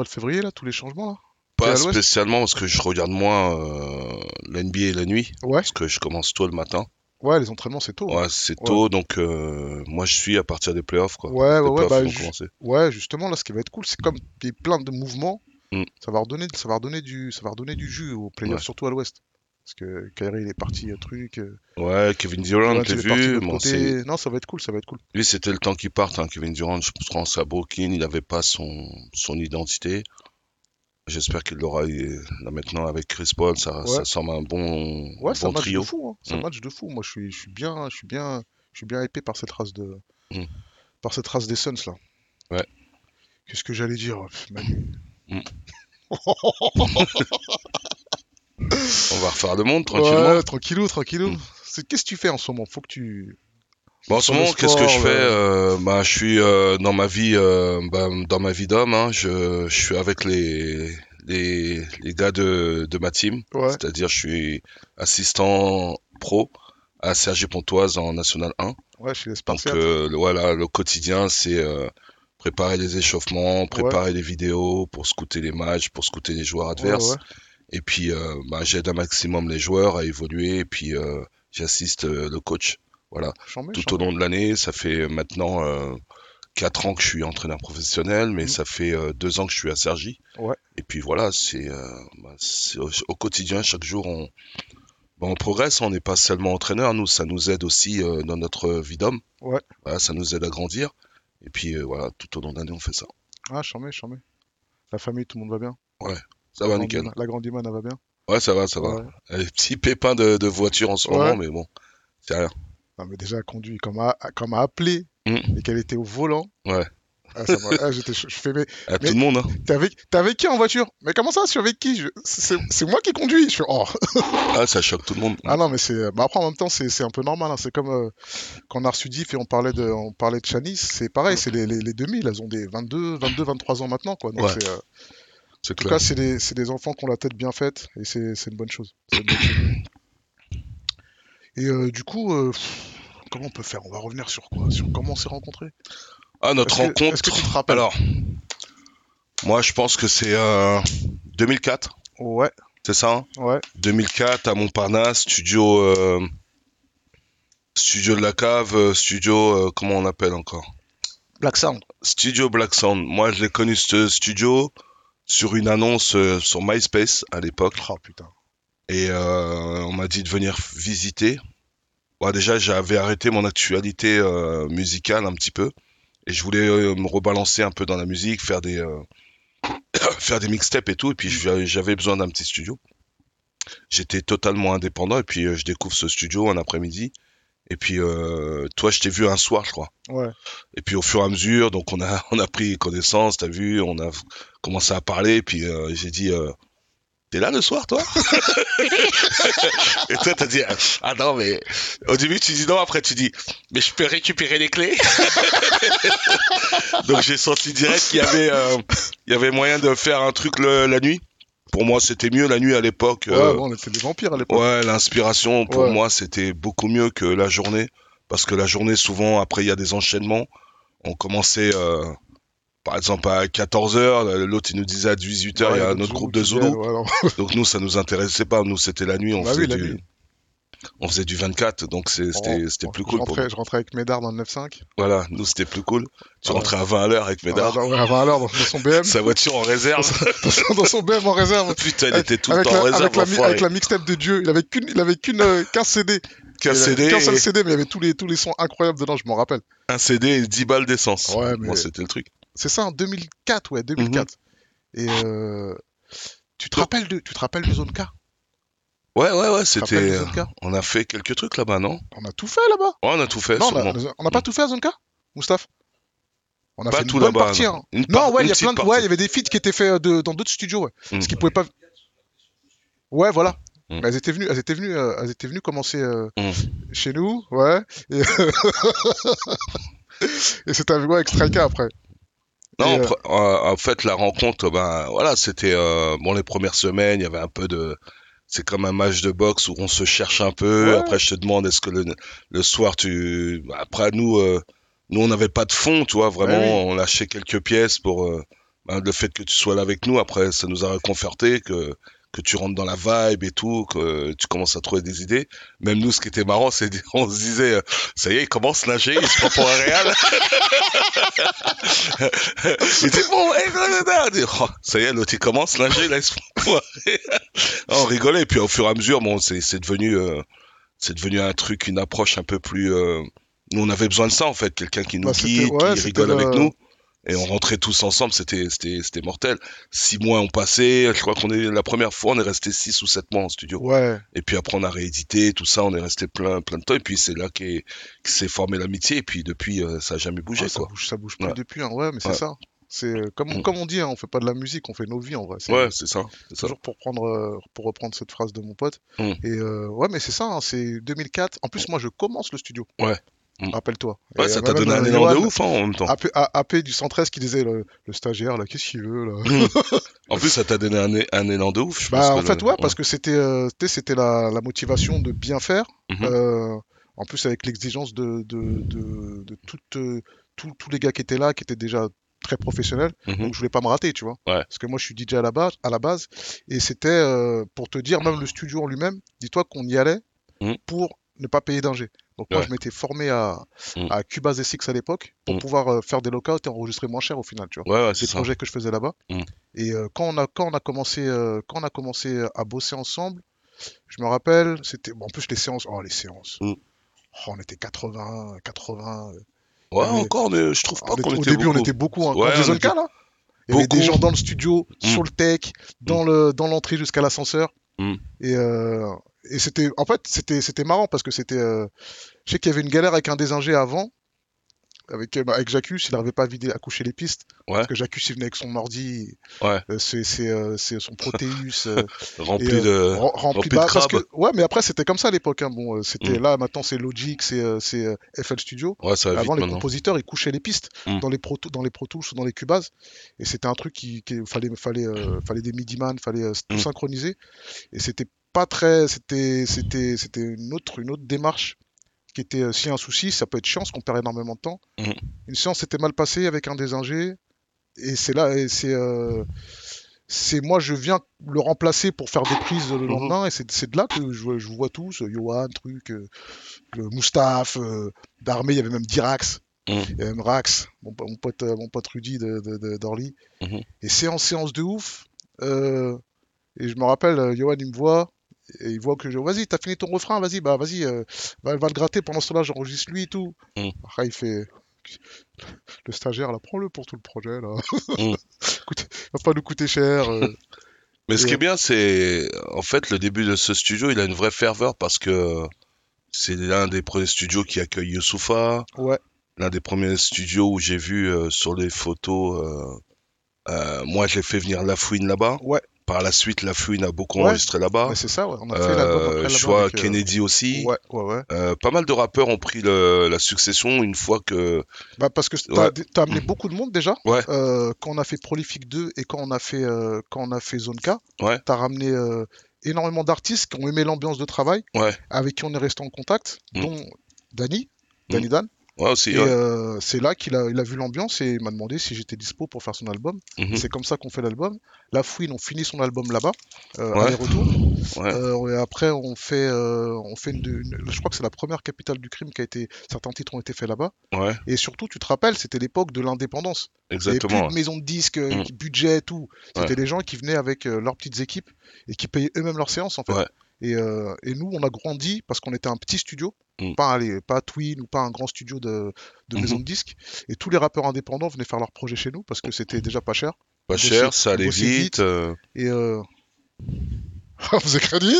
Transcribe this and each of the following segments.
mois de février, là, tous les changements, là? Pas spécialement parce que je regarde moins euh, la NBA la nuit, Ouais. parce que je commence tôt le matin. Ouais, les entraînements, c'est tôt. Ouais, c'est tôt, donc euh, moi je suis à partir des playoffs, quoi. Ouais, ouais, Les ouais, playoffs bah, ju-. Ouais, justement, là, ce qui va être cool, c'est comme il y a plein de mouvements, Mm. ça va redonner, ça va redonner du, ça va redonner du jus aux playoffs, surtout à l'ouest. Parce que Kyrie, il est parti, euh, truc. euh, Ouais, Kevin Durant, de vu. Bon, Non, ça va être cool, ça va être cool. Lui, c'était le temps qu'il parte, hein, Kevin Durant. Je pense à Brooklyn, il n'avait pas son, son J'espère qu'il l'aura là maintenant avec Chris Paul. Ça, Ouais. ça semble un bon, Ouais, c'est un bon match trio. de fou, hein. C'est un Mm. match de fou. Moi, je suis, je suis bien, je suis bien, je suis bien hypé par cette race de, Mm. par cette race des Suns là. Ouais. Qu'est-ce que j'allais dire, Manu? Mm. On va refaire le monde tranquillement. Ouais, tranquillou, tranquillou. Mm. Qu'est-ce que tu fais en ce moment? Faut que tu. Bon, en ce moment, qu'est-ce que je fais euh, Euh, bah, je suis euh, dans ma vie, euh, bah, dans ma vie d'homme. hein, je, je suis avec les, les, les gars de, de ma team. Ouais. C'est-à-dire, je suis assistant pro à Sergi Pontoise en National 1. Ouais, je suis Donc le- voilà, le quotidien, c'est préparer les échauffements, préparer les vidéos pour scouter les matchs, pour scouter les joueurs adverses. ouais. Et puis, euh, bah, j'aide un maximum les joueurs à évoluer. Et puis, euh, j'assiste euh, le coach. Voilà, Chambé, tout chambé. au long de l'année. Ça fait maintenant 4 ans que je suis entraîneur professionnel, mais Mhm. ça fait euh, 2 ans que je suis à Sergi. Ouais. Et puis voilà, c'est euh, bah, au, au quotidien, chaque jour, on, bah, on progresse. On n'est pas seulement entraîneur, nous, ça nous aide aussi euh, dans notre vie d'homme. Ouais. Voilà, ça nous aide à grandir. Et puis voilà, tout au long de l'année, on fait ça. Ah, chambé, chambé. La famille, tout le monde va bien. Ça La va nickel. La grande Iman, elle va bien. Ouais, ça va, ça va. Elle a des petits pépins de, de voiture en ce moment, mais bon, c'est rien. Non, mais déjà, elle conduit comme à, comme à appeler Mm. et qu'elle était au volant. Ouais. Ah, ça ah, j'étais, je je fais, mais À Mais- tout le monde, hein. t'es avec, avec qui en voiture? Mais comment ça, je suis avec qui? C'est moi qui conduis. Je fais, oh. Ah, ça choque tout le monde. Ah non, mais c'est. Bah après, en même temps, c'est un peu normal. hein. C'est comme euh, quand on a reçu Diff et on parlait de, on parlait de Chanis, c'est pareil, c'est les, les, les 2000, elles ont des 22, 22, 23 ans maintenant, quoi. Donc, Ouais. c'est, euh, en tout cas, c'est des, enfants qui ont la tête bien faite et c'est une bonne chose. C'est une bonne chose. Et euh, du coup, euh, comment on peut faire? On va revenir sur quoi? Sur comment on s'est rencontrés? Ah, notre rencontre. est-ce que tu te rappelles? Alors, moi, je pense que c'est euh, 2004, Ouais, c'est ça hein? Ouais, 2004 à Montparnasse, studio, euh, studio de la cave, euh, studio, euh, comment on appelle encore? Black Sound. Studio Black Sound. Moi, je l'ai connu ce studio sur une annonce euh, sur MySpace à l'époque. Oh putain. Et euh, on m'a dit de venir visiter. Bon, déjà, j'avais arrêté mon actualité euh, musicale un petit peu. Et je voulais euh, me rebalancer un peu dans la musique, faire des, euh, faire des mixtapes et tout. Et puis, j'avais besoin d'un petit studio. J'étais totalement indépendant. Et puis, je découvre ce studio un après-midi. Et puis, euh, toi, je t'ai vu un soir, je crois. Ouais. Et puis, au fur et à mesure, donc, on a, on a pris connaissance, t'as vu, on a commencé à parler. Et puis, euh, j'ai dit, euh, t'es là le soir, toi? Et toi, t'as dit, ah non, mais au début, tu dis non, après, tu dis, mais je peux récupérer les clés? Donc, j'ai senti direct qu'il y avait, euh, il y avait moyen de faire un truc le- la nuit. Pour moi, c'était mieux la nuit à l'époque. Ouais, euh, bon, on était des vampires à l'époque. Ouais, l'inspiration, pour Ouais. moi, c'était beaucoup mieux que la journée. Parce que la journée, souvent, après, il y a des enchaînements. On commençait, euh, par exemple, à 14h, l'autre, il nous disait à 18h, Ouais, il y a un autre groupe de Zulu. Donc nous, ça nous intéressait pas. Nous, c'était la nuit, on, Bah faisait oui, la du... nuit. On faisait du 24. Donc c'était Oh, plus je cool. Pour... rentrais, je rentrais avec Médard dans le 9-5. Voilà, nous, c'était plus cool. Tu Ouais. rentrais à 20 à l'heure avec Médard. Ah, bah ouais, avant alors dans, dans son BM. Sa voiture en réserve. dans, son, dans son BM en réserve. Putain, Avec- était tout le temps en réserve. avec, la, avec mixtape de Dieu. Il avait qu'une, il avait qu'une, euh, qu'un CD. Qu'un Il avait CD, Qu'un seul et- CD, mais il y avait tous les, tous les sons incroyables dedans, je m'en rappelle. un CD et 10 balles d'essence. Ouais, mais- Moi, c'était le truc. C'est ça, en 2004, ouais, 2004. Mhm. Et euh, tu te rappelles de, tu te rappelles de Zone K Ouais, ouais, ouais, c'était. K On a fait quelques trucs là-bas, non? On a tout fait là-bas. Ouais, on a tout fait, Non, on n'a pas tout fait à Zone K, Moustaphe On a Pas fait une tout bonne là-bas, partie. non. hein. Une Non, ouais, une il y a petite plein de, partie. ouais, il y avait des feats qui étaient faits euh, de- dans d'autres studios, ouais. Mm. Ce qui pouvaient pas. Ouais, voilà. Mm. Elles étaient venues, elles étaient venues, euh, elles étaient venues commencer euh, Mm. chez nous, ouais. Et, et c'était avec, ouais, avec Striker après. Non, euh, euh, en fait, la rencontre, ben voilà, c'était euh, bon les premières semaines, il y avait un peu de, c'est comme un match de boxe où on se cherche un peu. Ouais. Après, je te demande, est-ce que le, le soir tu, après nous, euh, nous on n'avait pas de fond, tu vois, vraiment, Ouais, on lâchait quelques pièces pour euh, bah, le fait que tu sois là avec nous, après, ça nous a réconforté que que tu rentres dans la vibe et tout, que tu commences à trouver des idées. Même nous, ce qui était marrant, c'est on se disait, euh, ça y est, il commence à nager, il se prend pour un réel. il dit bon, hey, dit, oh, ça y est, l'autre il commence à nager, là, il se prend pour un réel. on rigolait, et puis au fur et à mesure, bon, c'est c'est devenu, euh, c'est devenu un truc, une approche un peu plus. Euh, nous, on avait besoin de ça en fait, quelqu'un qui nous Bah, guide, ouais, qui rigole avec le- nous. Et on rentrait tous ensemble, c'était c'était c'était mortel. Six mois ont passé, je crois qu'on est la première fois, on est resté six ou sept mois en studio. Ouais, Et puis après on a réédité tout ça, on est resté plein plein de temps. Et puis c'est là qu'est- que s'est formé l'amitié. Et puis depuis euh, ça a jamais bougé Ah, ça quoi. bouge, ça bouge plus Ouais. depuis. hein. Ouais, mais c'est ça. C'est euh, comme, Mm. comme on dit, hein, on fait pas de la musique, on fait nos vies en vrai. Ouais, c'est ça. c'est toujours pour prendre, euh, pour reprendre cette phrase de mon pote. Mm. Et euh, ouais, mais c'est ça. hein, c'est 2004. En plus, moi, je commence le studio. Ouais. Mm. Rappelle-toi. Ouais, Et, ça t'a donné un élan de ouf hein, en même temps. AP, A- AP du 113 qui disait le, le stagiaire là, qu'est-ce qu'il veut là? En plus ça t'a donné un, un élan de ouf. Je Bah pense en que fait le- ouais, parce que c'était euh, c'était la, la motivation de bien faire. Mhm. Euh, en plus avec l'exigence de de, de, de toutes, euh, tous tous les gars qui étaient là, qui étaient déjà très professionnels. Mhm. Donc je voulais pas me rater, tu vois. Ouais. Parce que moi je suis DJ à la base, à la base, et c'était euh, pour te dire même le studio en lui-même. Dis-toi qu'on y allait Mhm. pour ne pas payer d'ingé. Donc moi je m'étais formé à, Mhm. à Cubase SX à l'époque pour Mhm. pouvoir euh, faire des lockouts et enregistrer moins cher au final, tu vois Ouais, ouais, c'est des ça. projets que je faisais là-bas. Mm. Et euh, quand on a quand on a commencé euh, quand on a commencé à bosser ensemble, je me rappelle, c'était bon, en plus les séances, oh les séances. Mm. Oh, on était 80, 80. euh, Ouais, encore, mais je trouve pas était- qu'on au début, beaucoup. on était beaucoup. Hein. Ouais, on là, il y avait des gens dans le studio, Mm. sur le tech, dans le dans l'entrée jusqu'à l'ascenseur. Mm. Et euh, et c'était en fait c'était c'était marrant parce que c'était euh, je sais qu'il y avait une galère avec un des ingés avant. Avec, bah, avec Jacques, il n'arrivait pas à vider, à coucher les pistes. Ouais. Parce que Jacques, il venait avec son ordi, Ouais. euh, c'est c'est, euh, c'est son Proteus, euh, Rempli et, de. Rem- rempli, de parce crabes. que ouais mais après c'était comme ça à l'époque hein. bon c'était Mm. là maintenant c'est Logic c'est c'est FL Studio Ouais, ça avant les maintenant. compositeurs ils couchaient les pistes Mm. dans les pro dans les Pro Tools ou dans les Cubase et c'était un truc qui, qui fallait fallait euh, fallait des MIDI man fallait tout Mm. synchroniser et c'était pas très c'était c'était c'était une autre une autre démarche qui était euh, a un souci ça peut être chiant parce qu'on perd énormément de temps Mm. une séance s'était mal passée avec un des ingés et c'est là et c'est euh, c'est moi je viens le remplacer pour faire des prises le Mhm. lendemain et c'est c'est de là que je, je vois tous euh, Johan truc euh, le Moustaphe d'armée il y avait même Dirax Mhm. il y avait même Rax mon, mon pote mon pote Rudy de, de- de- d'Orly Mhm. et séance séance de ouf et je me rappelle Johan il me voit et il voit que je vas-y t'as fini ton refrain vas-y bah vas-y euh, va, va le gratter pendant ce temps-là j'enregistre lui et tout Mhm. après il fait le stagiaire là prends-le pour tout le projet là. Écoute, va pas nous coûter cher euh. Mais ce qui est bien, c'est en fait le début de ce studio, il a une vraie ferveur parce que c'est l'un des premiers studios qui accueille Youssoufa, ouais l'un des premiers studios où j'ai vu euh, sur les photos. euh, moi, j'ai fait venir Lafouine là-bas. ouais Par la suite, Lafouine a beaucoup Ouais. enregistré là-bas. c'est ça ouais on a fait l'album après Euh, là-bas je vois avec, euh, Kennedy aussi. ouais ouais ouais Euh, pas mal de rappeurs ont pris le- la succession une fois que. Bah parce que t'as t'as amené beaucoup de monde déjà. Ouais. Euh, quand on a fait Prolific 2 et quand on a fait euh, quand on a fait Zone K, Ouais. t'as ramené euh, énormément d'artistes qui ont aimé l'ambiance de travail, Ouais. avec qui on est resté en contact, Mm. dont Danny, Danny Dan. Ouais, ouais. euh, c'est là qu'il a, il a vu l'ambiance et il m'a demandé si j'étais dispo pour faire son album. Mhm. C'est comme ça qu'on fait l'album. La Fouine, on finit son album là-bas, euh, aller-retour. Ouais. Euh, et après, on fait, on fait une, une- je crois que c'est la première capitale du crime qui a été, certains titres ont été faits là-bas. Et surtout, tu te rappelles, c'était l'époque de l'indépendance. Il plus exactement. de maisons de disques, qui- budget, tout. C'était les gens qui venaient avec leurs petites équipes et qui payaient eux-mêmes leurs séances, en fait. Et, euh, et nous, on a grandi parce qu'on était un petit studio, Mm. pas, allez, pas Twin ou pas un grand studio de, de Mhm. maison de disques. Et tous les rappeurs indépendants venaient faire leurs projets chez nous parce que c'était déjà pas cher. Pas cher, ça allait vite. vite. euh, Et euh... on faisait crédit.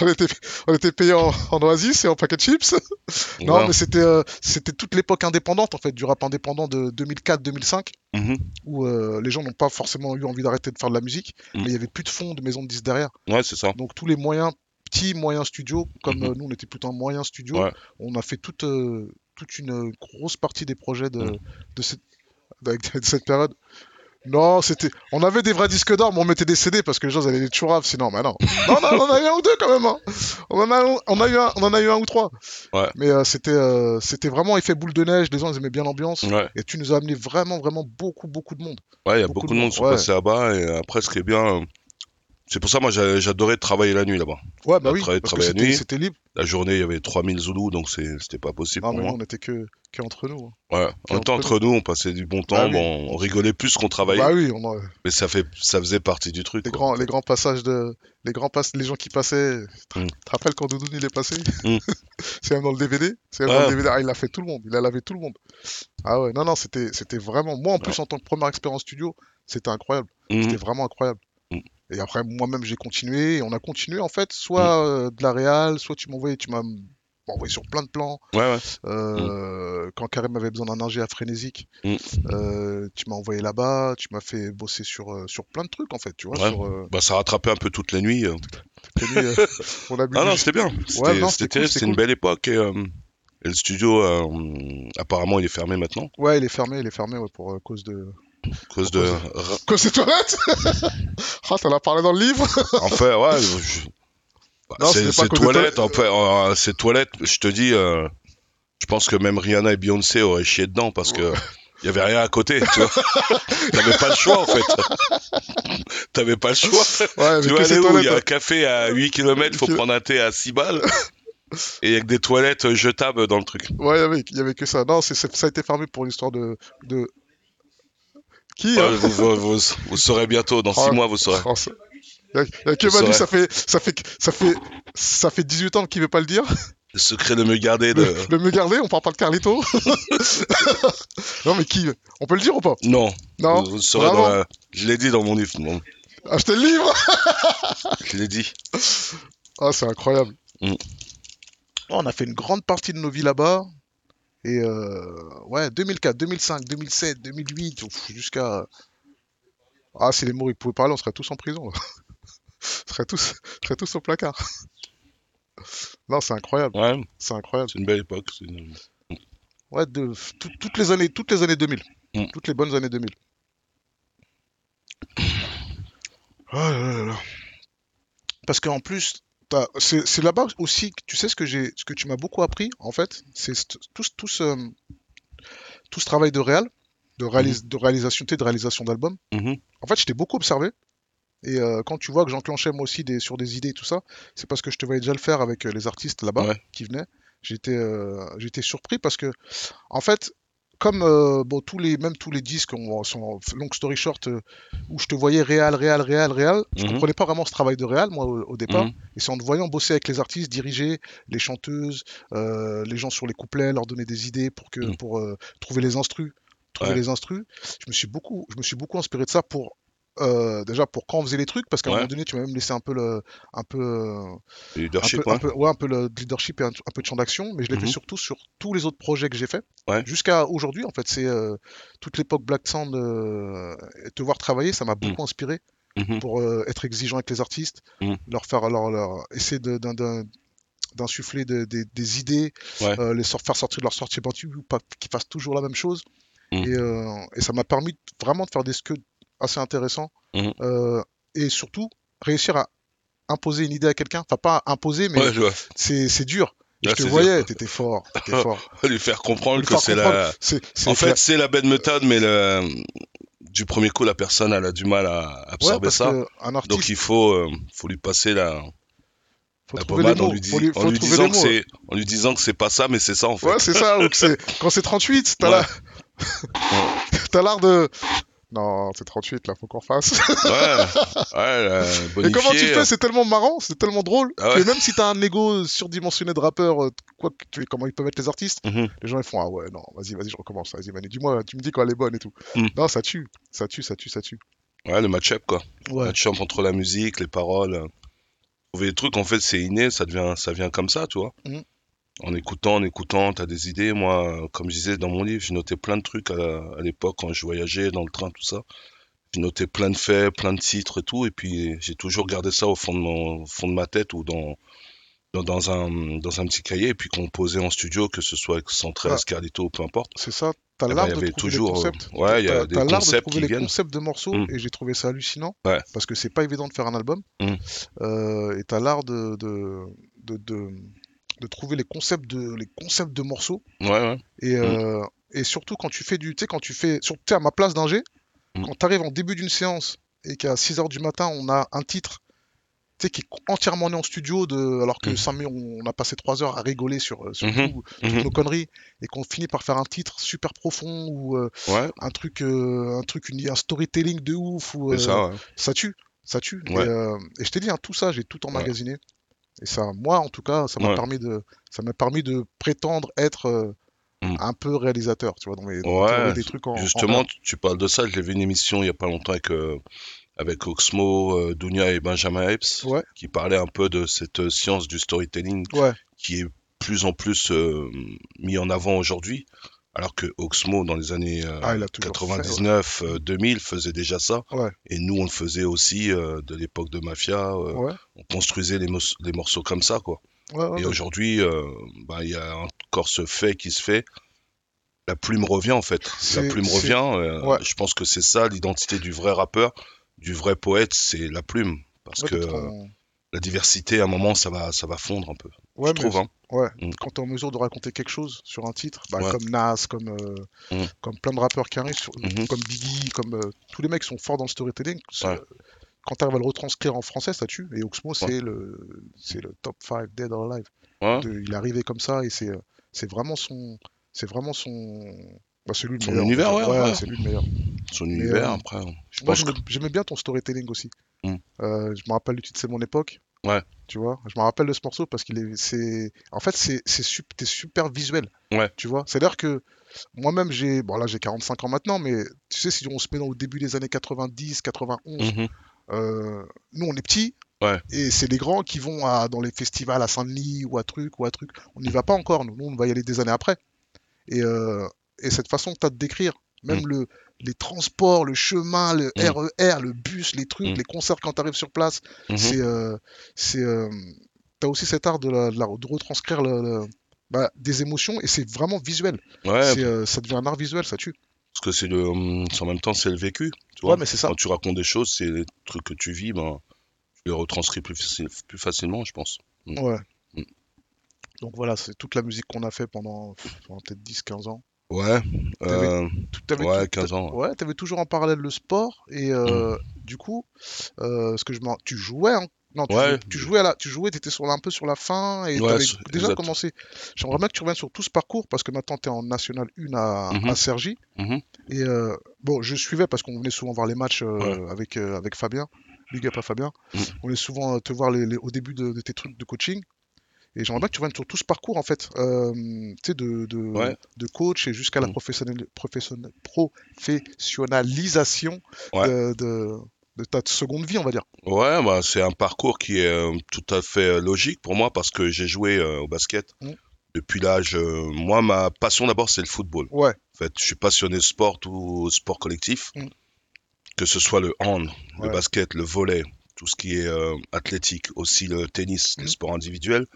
on, était, on était payé en, en oasis et en paquet de chips. Non, mais c'était euh, c'était toute l'époque indépendante, en fait, du rap indépendant de 2004-2005 Mhm. où euh, les gens n'ont pas forcément eu envie d'arrêter de faire de la musique, Mm. mais il y avait plus de fonds de maisons de disques derrière. Ouais, c'est ça. Donc tous les moyens, petits moyens studios, comme Mhm. euh, nous on était plutôt un moyen studio, Ouais. on a fait toute, euh, toute une grosse partie des projets de, Mm. de, cette, de cette période. Non, c'était. On avait des vrais disques d'or, mais on mettait des CD parce que les gens allaient les chouraves, sinon, mais non. Non, non, on en a eu un ou deux quand même. hein. On, en a, on, a eu un, on en a eu un ou trois. Ouais. Mais euh, c'était euh, c'était vraiment effet boule de neige, les gens ils aimaient bien l'ambiance. Ouais, Et tu nous as amené vraiment, vraiment beaucoup, beaucoup de monde. ouais, il y a Beaucoup beaucoup de de monde qui sont ouais. passés là-bas. Et après, ce qui est bien, euh, c'est pour ça, moi, j'a- j'adorais travailler la nuit là-bas. Ouais, bah oui, la c'était nuit. c'était libre. La journée, il y avait 3000 Zoulous, donc c'était pas possible Non, pour mais on était que, que entre nous. hein. Ouais. Entre nous, on passait du bon temps, Bah oui. bon, on rigolait plus qu'on travaillait, Bah oui, on a- mais ça fait, ça faisait partie du truc. les, quoi. grands, les grands passages de. Les grands pass... les gens qui passaient. Tu Mm. te rappelles quand Doudoune il est passé Mm. C'est même dans le DVD. C'est même Ouais. dans le DVD. Ah, il a fait tout le monde. Il a lavé tout le monde. Ah ouais, non, non, c'était vraiment. Moi, en plus, en tant que première expérience studio, c'était incroyable. Mhm. C'était vraiment incroyable. Mm. Et après, moi-même, j'ai continué. Et on a continué, en fait, soit euh, de la réal, soit tu m'envoyais, tu m'as envoyé sur plein de plans. Ouais, ouais. Euh, Quand Karim avait besoin d'un ingé à Frénésique, Mm. euh, tu m'as envoyé là-bas. Tu m'as fait bosser sur, sur plein de trucs, en fait. Tu vois, Ouais. sur. Bah, ça rattrapait un peu toutes les nuits. on a mis Ah non, c'était bien. C'était cool, une belle époque. Et, et le studio, apparemment, il est fermé maintenant. Ouais, il est fermé, il est fermé pour cause de. Cause de. Cause des toilettes? Ah, t'en as parlé dans le livre? Enfin, ouais. je- bah, Non, c'est c'est toilettes, en fait, euh, ces toilettes, je te dis, euh, je pense que même Rihanna et Beyoncé auraient chié dedans parce que. Il y avait rien à côté, tu vois. T'avais pas le choix, en fait. T'avais pas le choix. Ouais, mais Tu que ces aller où? Il y a un café à 8 km, faut Que- prendre un thé à 6 balles. Et avec des toilettes jetables dans le truc. Ouais, il y avait, il y avait que ça. Non, c'est, c'est- ça a été fermé pour une histoire de. de... Qui Ouais, hein vous, vous, vous, vous saurez bientôt, dans 6 Oh. mois, vous saurez. Oh, Il y a, que Manu, ça fait, ça, fait, ça, fait, ça fait 18 ans qu'il veut pas le dire. Le secret de me garder de. Le, le me garder, on parle pas de Carlito. non, mais qui On peut le dire ou pas? Non, Non? Vous, vous le saurez Vraiment? dans la- Je l'ai dit dans mon livre, Achetez le livre? Je l'ai dit. Ah, c'est incroyable. Mm. On a fait une grande partie de nos vies là-bas. Et euh, ouais, 2004, 2005, 2007, 2008, ouf, jusqu'à. Ah, si les mots ils pouvaient parler, on serait tous en prison. là. on serait tous, on serait tous au placard. non, c'est incroyable, Ouais, c'est incroyable. c'est une belle époque. une- Ouais, de, tout- toutes les années, toutes les années 2000, Mm. toutes les bonnes années 2000. Oh là là là. Parce qu'en plus, c'est c'est là-bas aussi que tu sais ce que j'ai, ce que tu m'as beaucoup appris en fait, c'est ce- tout, ce- tout ce, tout ce travail de réal, de, réalis- de réalisation, de réalisation d'albums. Mhm. En fait, je t'ai beaucoup observé. Et euh, quand tu vois que j'enclenchais moi aussi des, sur des idées et tout ça, c'est parce que je te voyais déjà le faire avec euh, les artistes là-bas Ouais. qui venaient. J'étais euh, j'étais surpris parce que, en fait, comme euh, bon, tous les, même tous les disques on, sont long story short, euh, où je te voyais réal, réal, réal, réal, je Mhm. comprenais pas vraiment ce travail de réal, moi, au, au départ. Mhm. Et c'est en te voyant bosser avec les artistes, diriger les chanteuses, euh, les gens sur les couplets, leur donner des idées pour, que, Mhm. pour trouver les instrus. Trouver Ouais. les instrus. Je me suis beaucoup, je me suis beaucoup inspiré de ça pour euh, déjà pour quand on faisait les trucs, parce qu'à un moment donné, tu m'as même laissé un peu le, un peu, euh, un Leadership, peu, ouais. un peu, ouais, un peu le leadership et un, un peu de champ d'action, mais je l'ai fait Mhm. surtout sur tous les autres projets que j'ai fait. Ouais. Jusqu'à aujourd'hui, en fait, c'est euh, toute l'époque Black euh, et te voir travailler, ça m'a beaucoup inspiré Mhm. pour être exigeant avec les artistes, Mhm. leur faire, leur, leur essayer de- d'insuffler de- des- des idées, Ouais. euh, les faire sortir de leur sortie battue, ou pas qu'ils fassent toujours la même chose. Mhm. Et, euh, et ça m'a permis vraiment de faire des scuds assez intéressants Mhm. euh, et surtout réussir à imposer une idée à quelqu'un. Enfin, pas imposer, mais Ouais, c'est dur. Là, je te voyais, t'étais fort, t'étais fort. Lui faire comprendre Lui que c'est la. c'est- c'est En clair. fait, c'est la belle méthode, mais le... du premier coup, la personne, elle a du mal à Ouais, absorber parce ça. artiste, Donc il faut, euh, faut lui passer la, faut la pommade en lui, dis- faut lui, en faut lui trouver disant que c'est, en lui disant que c'est pas ça, mais c'est ça en fait. Ouais, c'est ça. ou que quand c'est 38, t'as Ouais. la- t'as l'art de. Non, c'est 38 là, faut qu'on fasse. ouais, ouais, la Et comment tu fais? C'est tellement marrant, c'est tellement drôle. Ah ouais. que même si t'as un ego surdimensionné de rappeur, euh, quoi que tu comment ils peuvent être les artistes, mhm. les gens ils font ah ouais non, vas-y vas-y je recommence, vas-y Manu, dis-moi, tu me dis quand elle est bonne et tout. Mm. Non, ça tue, ça tue, ça tue, ça tue. Ouais, le match-up quoi. Ouais. Match-up entre la musique, les paroles. euh. Trouver des trucs, en fait, c'est inné, ça devient, ça vient comme ça, tu vois. Mhm. En écoutant, en écoutant, t'as des idées. Moi, comme je disais dans mon livre, j'ai noté plein de trucs à, à l'époque quand je voyageais dans le train, tout ça. J'ai noté plein de faits, plein de titres et tout, et puis j'ai toujours gardé ça au fond de mon, au fond de ma tête ou dans, dans, dans un, dans un petit cahier, et puis qu'on posait en studio, que ce soit avec 113, Ah. Carlito, peu importe. C'est ça. t'as Eh ben, l'art de trouver toujours, les euh, concepts. ouais, il y a des l'art de concepts trouver qui les viennent. concepts de morceaux Mm. et j'ai trouvé ça hallucinant Ouais. parce que c'est pas évident de faire un album. Mm. Euh, et t'as l'art de, de, de, de, de trouver les concepts de, les concepts de morceaux. Ouais, ouais. Et, Mm. euh, et surtout quand tu fais du. Tu sais, quand tu fais. Sur, tu sais, à ma place d'ingé, Mm. quand tu arrives en début d'une séance et qu'à 6h du matin, on a un titre. Tu sais, qui est entièrement né en studio, de, alors que Mm. cinq minutes, on a passé 3 heures à rigoler sur, euh, sur Mhm. tout- toutes Mhm. nos conneries, et qu'on finit par faire un titre super profond, ou euh, Ouais, un truc, euh, un, truc une- un storytelling de ouf, ou, euh, ça, ouais. ça tue, ça tue. Ouais. Et, et je t'ai dit, hein, tout ça, j'ai tout emmagasiné. Et ça, moi, en tout cas, ça m'a Ouais. permis de, ça m'a permis de prétendre être euh, Mm. un peu réalisateur, tu vois, dans mes, dans Ouais, des trucs en, en Justement, tu- parles de ça. J'ai vu une émission il y a pas longtemps avec, euh, avec Oxmo, euh, Dunia et Benjamin Epps, Ouais. qui parlaient un peu de cette science du storytelling qui est plus en plus mis en avant aujourd'hui. Alors que Oxmo, dans les années euh, ah, il a toujours fait, ouais. 99, euh, 2000, faisait déjà ça. Ouais. Et nous, on le faisait aussi euh, de l'époque de Mafia. euh, Ouais, On construisait les, morceaux comme ça, quoi. Et aujourd'hui, bah, il y a encore ce fait qui se fait. La plume revient en fait. La plume revient. Je pense que c'est ça l'identité du vrai rappeur, du vrai poète, c'est la plume. Parce que la diversité, à un moment, ça va, ça va fondre un peu. ouais, je mais trouve. Hein. Ouais, Mm. quand tu es en mesure de raconter quelque chose sur un titre, bah, Ouais. comme Nas, comme, euh, Mm. comme plein de rappeurs qui arrivent, sur- Mhm. comme Biggie, comme euh, tous les mecs qui sont forts dans le storytelling, Ouais. quand tu arrives à le retranscrire en français, ça tue. Et Oxmo, c'est le, c'est le top 5 Dead or Alive. De- il est arrivé comme ça et c'est euh, c'est vraiment son. C'est vraiment son. Bah, c'est lui le Son meilleur. univers, ouais, ouais. c'est lui le meilleur. Son univers, euh, après. Je Moi, pense j'aimais j'aimais bien ton storytelling aussi. Mm. Euh, je me rappelle du titre C'est mon époque. Ouais. Tu vois, je me rappelle de ce morceau parce qu'il est, c'est, en fait, c'est, c'est sup- t'es super visuel. Ouais. Tu vois, c'est-à-dire que moi-même, j'ai, bon là, j'ai 45 ans maintenant, mais tu sais, si on se met dans au début des années 90, 91, Mhm. euh, nous, on est petits. Ouais. Et c'est les grands qui vont à, dans les festivals à Saint-Denis ou à truc ou à truc. On n'y va pas encore, nous. Nous, on va y aller des années après. Et, euh, et cette façon que tu as de décrire, même Mm. le, les transports, le chemin, le Mm. RER, le bus, les trucs, Mm. les concerts quand tu arrives sur place, Mhm. c'est, euh, c'est, euh, t'as aussi cet art de, la- de la- de retranscrire le- le- bah, des émotions et c'est vraiment visuel. Ouais, euh, ça devient un art visuel, ça tue. parce que c'est le. hum, En même temps, c'est le vécu. Tu Ouais, vois mais c'est ça. Quand tu racontes des choses, c'est les trucs que tu vis, ben, tu les retranscris plus, faci- plus facilement, je pense. Ouais. Donc voilà, c'est toute la musique qu'on a fait pendant, pendant peut-être 10-15 ans. Ouais. T'avais- euh, t'avais ouais, tout- 15 ans. Ouais, t'avais toujours en parallèle le sport et euh, du coup, euh, ce que je tu jouais, hein non, tu, Ouais. jouais, tu jouais à la, tu jouais, t'étais sur un peu sur la fin et Ouais, t'avais déjà exact. commencé. J'aimerais bien que tu reviennes sur tout ce parcours parce que maintenant t'es en National 1 à, Mhm. à Cergy Mhm. et bon, je suivais parce qu'on venait souvent voir les matchs Ouais. avec avec Fabien, Big up à Fabien. Mhm. On est souvent te voir les- les- au début de, de tes trucs de coaching. Et j'aimerais bien que tu reviennes sur tout ce parcours en fait, euh, tu sais, de, de, Ouais. de coach et jusqu'à la professionna- professionnalisation Ouais. de, de- de ta seconde vie, on va dire. Ouais, bah, c'est un parcours qui est euh, tout à fait euh, logique pour moi parce que j'ai joué euh, au basket Mm. depuis l'âge. moi, ma passion d'abord, c'est le football. Ouais, En fait, je suis passionné de sport ou sport collectif, Mm. que ce soit le hand, le basket, le volley, tout ce qui est euh, athlétique, aussi le tennis, les Mm. sports individuels,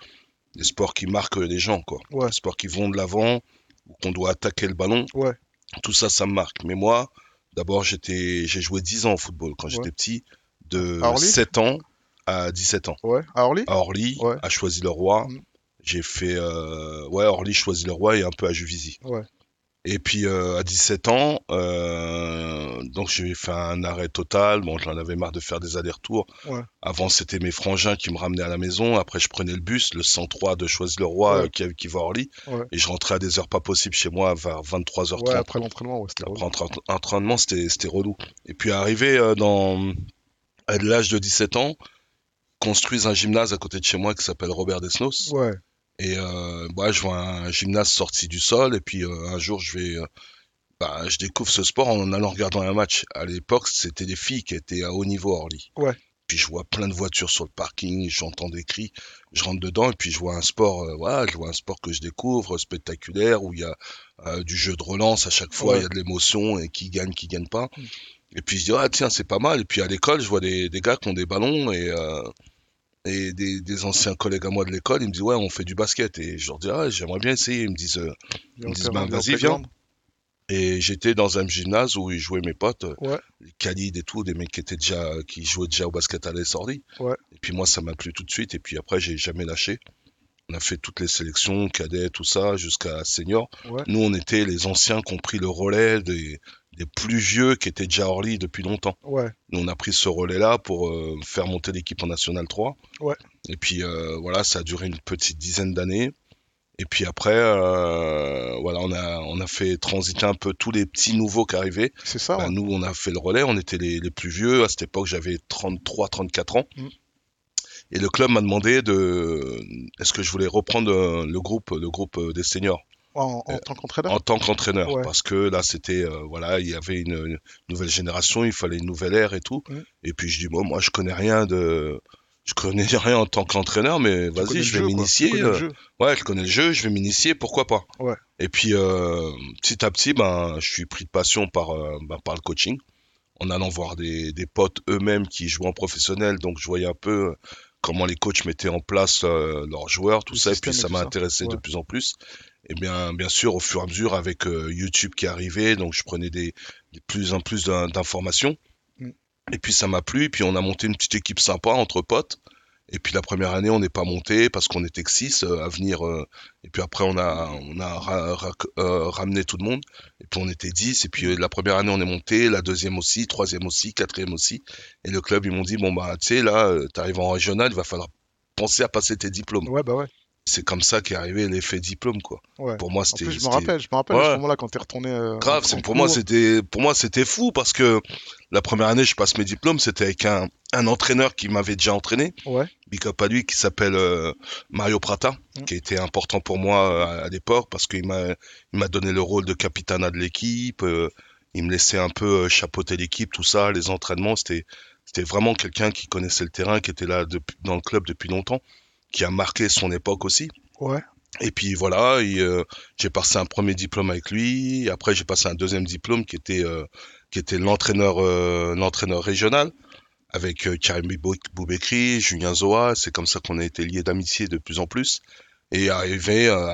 les sports qui marquent les gens, quoi. ouais, sports qui vont de l'avant, ou qu'on doit attaquer le ballon. ouais, Tout ça, ça me marque. Mais moi, d'abord, j'étais, j'ai joué 10 ans au football quand Ouais. j'étais petit, de À Orly? 7 ans à 17 ans. ouais. À Orly? À Orly, à Choisy-le-Roi. Mm. J'ai fait, euh, ouais, Orly, Choisy-le-Roi et un peu à Juvisy. Ouais, Et puis euh, à 17 ans, euh, donc j'ai fait un arrêt total. Bon, j'en avais marre de faire des allers-retours. Ouais. Avant, c'était mes frangins qui me ramenaient à la maison. Après, je prenais le bus, le 103 de Choisy-le-Roi Ouais. euh, qui, qui va à Orly. Ouais. Et je rentrais à des heures pas possibles chez moi, vers 23h30. ouais, après l'entraînement, ouais, c'était Après c'était c'était relou. Et puis arrivé euh, dans à l'âge de 17 ans, construisent un gymnase à côté de chez moi qui s'appelle Robert Desnos. Ouais, Et euh, bah, je vois un gymnase sorti du sol. Et puis euh, un jour, je vais, euh, bah, je découvre ce sport en allant regarder un match. À l'époque, c'était des filles qui étaient à haut niveau à Orly. Ouais. Puis je vois plein de voitures sur le parking, j'entends des cris, je rentre dedans et puis je vois un sport, euh, voilà, je vois un sport que je découvre, spectaculaire, où il y a euh, du jeu de relance à chaque fois, il Ouais. y a de l'émotion et qui gagne, qui gagne pas. Mm. Et puis je dis, ah tiens, c'est pas mal. Et puis à l'école, je vois des, des gars qui ont des ballons et, euh, et des, des anciens collègues à moi de l'école, ils me disent, ouais, on fait du basket. Et je leur dis, ah, j'aimerais bien essayer. Ils me disent, euh, Viens au disent, ben, viens vas-y, playground. Et j'étais dans un gymnase où ils jouaient mes potes, euh, Ouais, Khalid et tout, des mecs qui étaient déjà, qui jouaient déjà au basket à l'Essordi. ouais, Et puis moi, ça m'a plu tout de suite. Et puis après, j'ai jamais lâché. On a fait toutes les sélections, cadets, tout ça, jusqu'à senior. ouais. Nous, on était les anciens qui ont pris le relais des, des plus vieux qui étaient déjà hors depuis longtemps. Ouais, Nous, on a pris ce relais-là pour euh, faire monter l'équipe en National 3. Ouais. Et puis euh, voilà, ça a duré une petite dizaine d'années. Et puis après, euh, voilà, on a, on a fait transiter un peu tous les petits nouveaux qui arrivaient. c'est ça. Bah, ouais. nous, on a fait le relais, on était les, les plus vieux. À cette époque, j'avais 33, 34 ans. Mm. Et le club m'a demandé de, est-ce que je voulais reprendre le groupe, le groupe des seniors? En, en tant qu'entraîneur en tant qu'entraîneur, Ouais. parce que là, c'était, euh, voilà, il y avait une, une nouvelle génération, il fallait une nouvelle ère et tout. Et puis je dis, bon, moi, je connais rien de, je connais rien en tant qu'entraîneur, mais vas-y, je vais m'initier. euh. Ouais, je connais le jeu, je vais m'initier, pourquoi pas. Ouais. Et puis euh, petit à petit, ben, je suis pris de passion par, euh, ben, par le coaching, en allant voir des, des potes eux-mêmes qui jouaient en professionnel, donc je voyais un peu euh, comment les coachs mettaient en place euh, leurs joueurs, tout Le ça, et puis ça m'a intéressé de plus en plus. Et bien, bien sûr, au fur et à mesure, avec euh, YouTube qui arrivait, donc je prenais des, des plus en plus d'in- d'informations. Mm. Et puis ça m'a plu, et puis on a monté une petite équipe sympa entre potes. Et puis la première année, on n'est pas monté parce qu'on était que six euh, à venir. euh, et puis après, on a, on a ra- ra- euh, ramené tout le monde. Et puis on était 10. Et puis la première année, on est monté. La deuxième aussi, troisième aussi, quatrième aussi. Et le club, ils m'ont dit, bon, bah, tu sais, là, euh, t'arrives en régional, il va falloir penser à passer tes diplômes. Ouais, bah ouais. C'est comme ça qu'est arrivé l'effet diplôme, quoi. ouais. Pour moi, c'était. je me rappelle, je me rappelle à ce moment-là quand t'es retourné. euh, Grave, c'est pour moi c'était pour moi c'était fou parce que la première année je passe mes diplômes c'était avec un, un entraîneur qui m'avait déjà entraîné Ouais, big up à lui qui s'appelle euh, Mario Prata Mm. qui été important pour moi euh, à, à l'époque parce qu'il m'a il m'a donné le rôle de capitana de l'équipe euh, il me laissait un peu chapeauter l'équipe tout ça les entraînements c'était c'était vraiment quelqu'un qui connaissait le terrain qui était là depuis, dans le club depuis longtemps qui a marqué son époque aussi ouais, et puis voilà, euh, j'ai passé un premier diplôme avec lui. Après, j'ai passé un deuxième diplôme qui était euh, qui était l'entraîneur euh, l'entraîneur régional avec euh, Karim Bou- Boubekri, Julien Zoa. C'est comme ça qu'on a été liés d'amitié de plus en plus. Et arrivé, euh,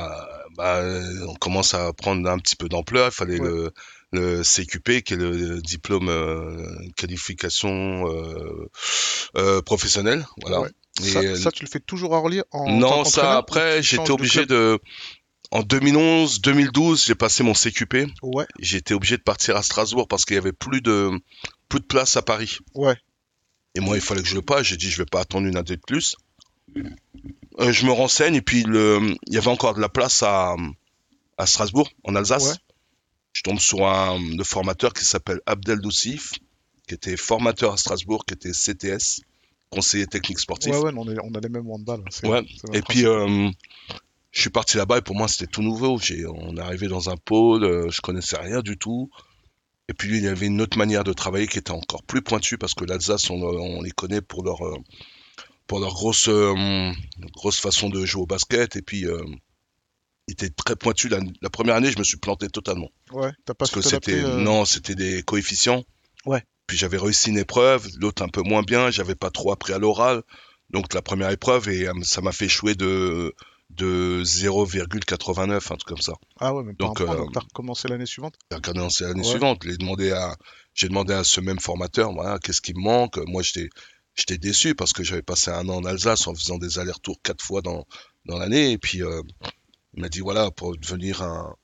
bah, on commence à prendre un petit peu d'ampleur. Il fallait Ouais. le le CQP, qui est le diplôme euh, qualification euh, euh, professionnelle. Voilà. Ouais. Ça, euh, ça, tu le fais toujours à Orly en non, ça après, j'étais de obligé de. En 2011, 2012, j'ai passé mon CQP. Ouais, J'étais obligé de partir à Strasbourg parce qu'il y avait plus de plus de place à Paris. ouais, Et moi, il fallait que je le passe. J'ai dit, je vais pas attendre une année de plus. Euh, je me renseigne et puis le... il y avait encore de la place à, à Strasbourg, en Alsace. Ouais. Je tombe sur un le formateur qui s'appelle Abdel Doucif, qui était formateur à Strasbourg, qui était CTS, conseiller technique sportif. ouais, ouais, on, est- on a les mêmes handballs. Ouais, Et puis, euh, je suis parti là-bas et pour moi, c'était tout nouveau. J'ai, on est arrivé dans un pôle, euh, je connaissais rien du tout. Et puis, il y avait une autre manière de travailler qui était encore plus pointue parce que l'Alsace, on, on les connaît pour leur, euh, pour leur grosse, euh, grosse façon de jouer au basket. Et puis, euh, il était très pointu. La, la première année, je me suis planté totalement. ouais, t'as pas Parce que c'était, euh, non, c'était des coefficients. Ouais. Puis j'avais réussi une épreuve, l'autre un peu moins bien. J'avais pas trop appris à l'oral. Donc la première épreuve, et euh, ça m'a fait échouer de, de 0,89, un truc comme ça. Ah ouais, mais Donc, euh, t'as recommencé l'année suivante? J'ai en l'année Ouais. suivante. J'ai demandé à, j'ai demandé à ce même formateur, voilà, qu'est-ce qui me manque. Moi, j'étais, j'étais déçu parce que j'avais passé un an en Alsace en faisant des allers-retours quatre fois dans, dans l'année. Et puis, euh, il m'a dit, voilà, pour devenir un,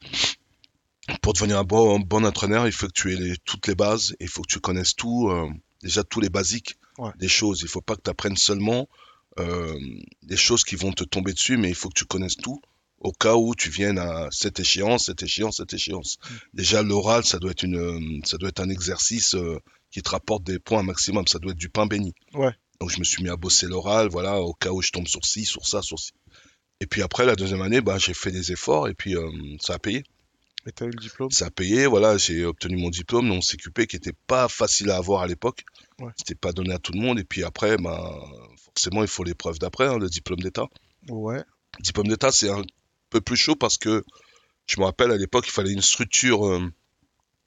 pour devenir un bon, un bon entraîneur, il faut que tu aies les- toutes les bases, il faut que tu connaisses tout, euh, déjà tous les basiques Ouais. des choses. Il faut pas que tu apprennes seulement euh, des choses qui vont te tomber dessus, mais il faut que tu connaisses tout au cas où tu viennes à cette échéance, cette échéance, cette échéance. Déjà, l'oral, ça doit être une, ça doit être un exercice euh, qui te rapporte des points maximum. Ça doit être du pain béni. Ouais. Donc, je me suis mis à bosser l'oral, voilà, au cas où je tombe sur ci, sur ça, sur ci. Et puis après, la deuxième année, bah, j'ai fait des efforts et puis ça a payé. Et t'as eu le diplôme? Ça a payé, voilà, j'ai obtenu mon diplôme, mon CQP, qui était pas facile à avoir à l'époque. Ouais. C'était pas donné à tout le monde. Et puis après, bah, forcément, il faut l'épreuve d'après, hein, le diplôme d'État. Ouais, Diplôme d'État, c'est un peu plus chaud parce que je me rappelle à l'époque, il fallait une structure, euh,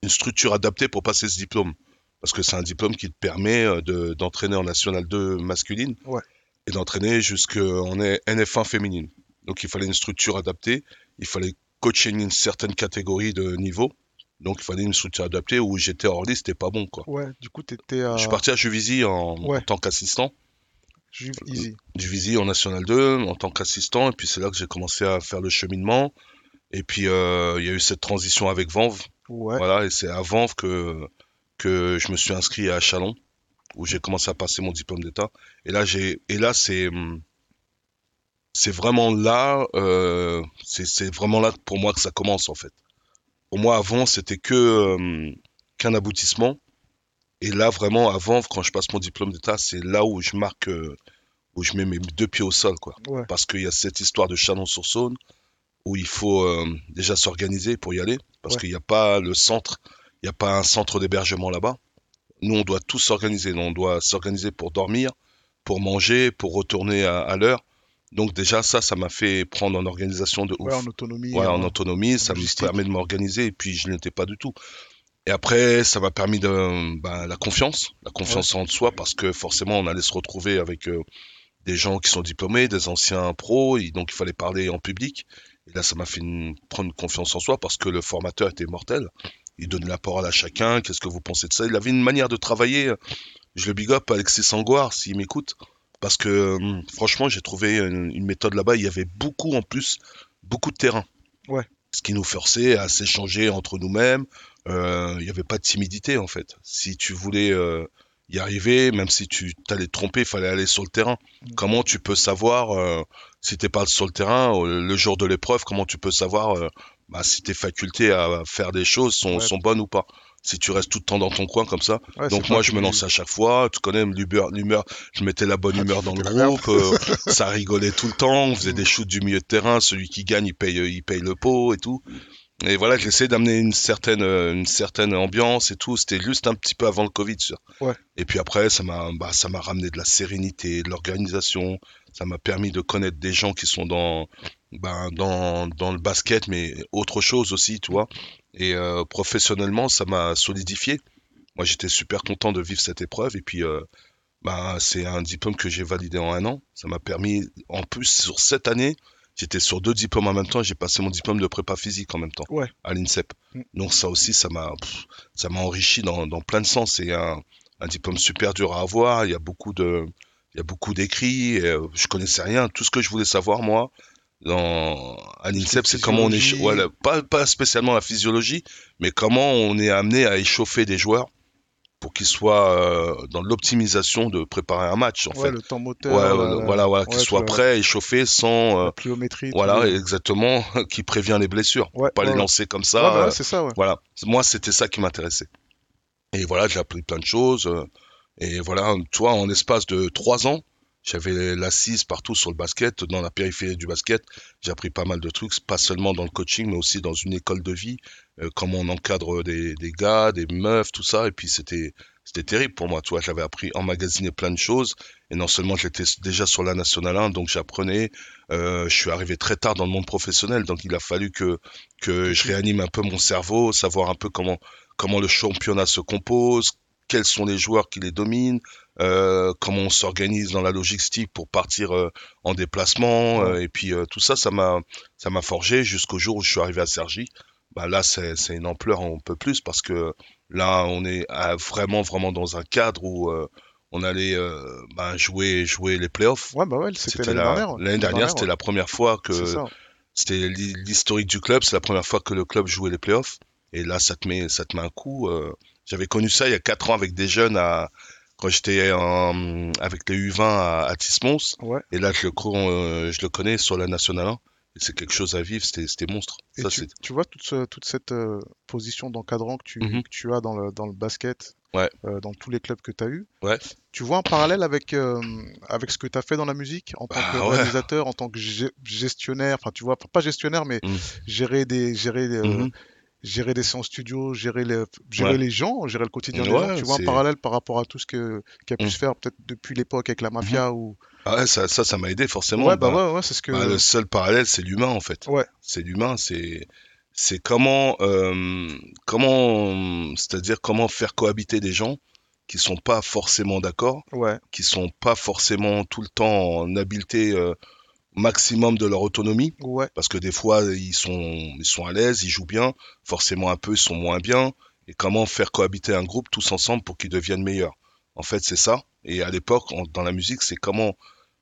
une structure adaptée pour passer ce diplôme. Parce que c'est un diplôme qui te permet euh, de- d'entraîner en National 2 masculine Ouais. et d'entraîner jusqu'en NF1 féminine. Donc il fallait une structure adaptée, il fallait coacher une certaine catégorie de niveau, Donc il fallait une structure adaptée où j'étais hors liste, c'était pas bon quoi. Ouais, du coup, t'étais Je suis parti à Juvisy en, Ouais. en tant qu'assistant, Juve Easy. Juvisy en National 2 en tant qu'assistant, et puis c'est là que j'ai commencé à faire le cheminement. Et puis euh, il y a eu cette transition avec Vanves, Ouais, voilà, et c'est à Vanves que, que je me suis inscrit à Chalon, où j'ai commencé à passer mon diplôme d'état. Et là j'ai et là c'est hum, c'est vraiment là, euh, c'est vraiment là pour moi que ça commence en fait. Pour moi avant c'était que euh, qu'un aboutissement. Et là vraiment avant quand je passe mon diplôme d'état, c'est là où je marque, euh, où je mets mes deux pieds au sol quoi. ouais, Parce qu'il y a cette histoire de Chalon-sur-Saône où il faut déjà s'organiser pour y aller, parce Ouais. qu'il n'y a pas le centre, il n'y a pas un centre d'hébergement là-bas. Nous, on doit tous s'organiser. On doit s'organiser pour dormir, pour manger, pour retourner à, à l'heure. Donc déjà, ça, ça m'a fait prendre en organisation de ouf. ouais, en autonomie. Ouais, en euh, autonomie, ça me permet de m'organiser et puis je n'étais pas du tout. Et après, ça m'a permis de bah, la confiance, la confiance en soi parce que forcément, on allait se retrouver avec euh, des gens qui sont diplômés, des anciens pros, et donc il fallait parler en public. Et là, ça m'a fait une- prendre confiance en soi parce que le formateur était mortel. Il donnait la parole à chacun. Qu'est-ce que vous pensez de ça? Il avait une manière de travailler. Je le big up, Alexis Sangoire, s'il m'écoute. Parce que hum, franchement, j'ai trouvé une, une méthode là-bas. Il y avait beaucoup en plus, beaucoup de terrain. Ouais. Ce qui nous forçait à s'échanger entre nous-mêmes. Euh, il n'y avait pas de timidité en fait. Si tu voulais euh, y arriver, même si tu t'allais te tromper, il fallait aller sur le terrain. Mm. Comment tu peux savoir euh, si t'es pas sur le terrain euh, le jour de l'épreuve Comment tu peux savoir euh, bah, si tes facultés à faire des choses sont, Ouais. sont bonnes ou pas? Si tu restes tout le temps dans ton coin comme ça. Ouais, Donc moi je me lançais à chaque fois. Tu connais l'humeur. Je mettais la bonne Ah, humeur dans le groupe. euh, ça rigolait tout le temps. On faisait Mm. des shoots du milieu de terrain. Celui qui gagne, il paye, il paye le pot et tout. Et voilà, j'essayais d'amener une certaine, euh, une certaine ambiance et tout. C'était juste un petit peu avant le Covid, ça. Ouais. Et puis après, ça m'a, bah, ça m'a ramené de la sérénité, de l'organisation. Ça m'a permis de connaître des gens qui sont dans, ben, dans, dans le basket, mais autre chose aussi, tu vois. Et euh, professionnellement, ça m'a solidifié. Moi, j'étais super content de vivre cette épreuve. Et puis, euh, ben, c'est un diplôme que j'ai validé en un an. Ça m'a permis, en plus, sur cette année, j'étais sur deux diplômes en même temps. J'ai passé mon diplôme de prépa physique en même temps Ouais. à l'INSEP. Mm. Donc ça aussi, ça m'a, pff, ça m'a enrichi dans, dans plein de sens. C'est un, un diplôme super dur à avoir. Il y a beaucoup de, il y a beaucoup d'écrits. euh, Je connaissais rien. Tout ce que je voulais savoir, moi, dans, à l'INSEP, c'est comment on est, physiologie. voilà, pas, pas spécialement la physiologie, mais comment on est amené à échauffer des joueurs pour qu'ils soient euh, dans l'optimisation de préparer un match, en Ouais, fait. le temps moteur. Ouais, la- voilà, voilà, ouais, qu'ils soient prêts, échauffés, sans, euh, la pliométrie. voilà, exactement, qui prévient les blessures. Ouais, Pas ouais, les ouais. lancer comme Ouais, ça. bah ouais, euh, c'est ça, ouais. voilà, moi c'était ça qui m'intéressait. Et voilà, j'ai appris plein de choses. euh, Et voilà, toi, en espace de trois ans, j'avais l'assise partout sur le basket, dans la périphérie du basket. J'ai appris pas mal de trucs, pas seulement dans le coaching, mais aussi dans une école de vie, euh, comment on encadre des, des gars, des meufs, tout ça. Et puis c'était c'était terrible pour moi, tu. J'avais appris, emmagasiner plein de choses. Et non seulement j'étais déjà sur la Nationale 1, donc j'apprenais. euh, je suis arrivé très tard dans le monde professionnel, donc il a fallu que que je réanime un peu mon cerveau, savoir un peu comment comment le championnat se compose, quels sont les joueurs qui les dominent, euh, comment on s'organise dans la logistique pour partir euh, en déplacement, euh, et puis tout ça, ça m'a ça m'a forgé jusqu'au jour où je suis arrivé à Sergi. Bah là, c'est c'est une ampleur un peu plus parce que là, on est vraiment vraiment dans un cadre où on allait bah, jouer jouer les playoffs. Ouais, bah ouais, c'était l'année la- dernière. L'année dernière, c'était ouais. la première fois que c'était l'hi- l'historique du club, c'est la première fois que le club jouait les playoffs. Et là, ça te met, ça te met un coup. J'avais connu ça il y a quatre ans avec des jeunes à, quand j'étais avec les U20 à, à Tismons. Ouais. Et là, je le, co- euh, je le connais sur la Nationale 1. Et c'est quelque chose à vivre, c'était monstre. Et Ça, tu, vois toute, ce- toute cette euh, position d'encadrant que tu, Mhm. que tu as dans le, dans le basket, Ouais. euh, dans tous les clubs que tu as eu. Ouais. Tu vois un parallèle avec, avec ce que tu as fait dans la musique en tant que Bah ouais. réalisateur, en tant que gestionnaire, enfin tu vois, pas gestionnaire, mais Mhm. gérer des, gérer, Mhm. Gérer des séances studio, gérer les, gérer Ouais. les gens, gérer le quotidien des Ouais, gens. Tu vois un c'est- parallèle par rapport à tout ce que, qui a pu Mhm. se faire peut-être depuis l'époque avec la mafia ou... Ah ouais, ça, ça, ça m'a aidé forcément. Ouais, bah, Bah, ouais, ouais, c'est ce que... bah, le seul parallèle, c'est l'humain en fait. Ouais. C'est l'humain, c'est c'est comment euh, comment c'est-à-dire comment faire cohabiter des gens qui sont pas forcément d'accord, Ouais, qui sont pas forcément tout le temps en habileté euh, maximum de leur autonomie. Ouais, Parce que des fois, ils sont, ils sont à l'aise, ils jouent bien. Forcément, un peu, ils sont moins bien. Et comment faire cohabiter un groupe tous ensemble pour qu'ils deviennent meilleurs? En fait, c'est ça. Et à l'époque, dans la musique, c'est comment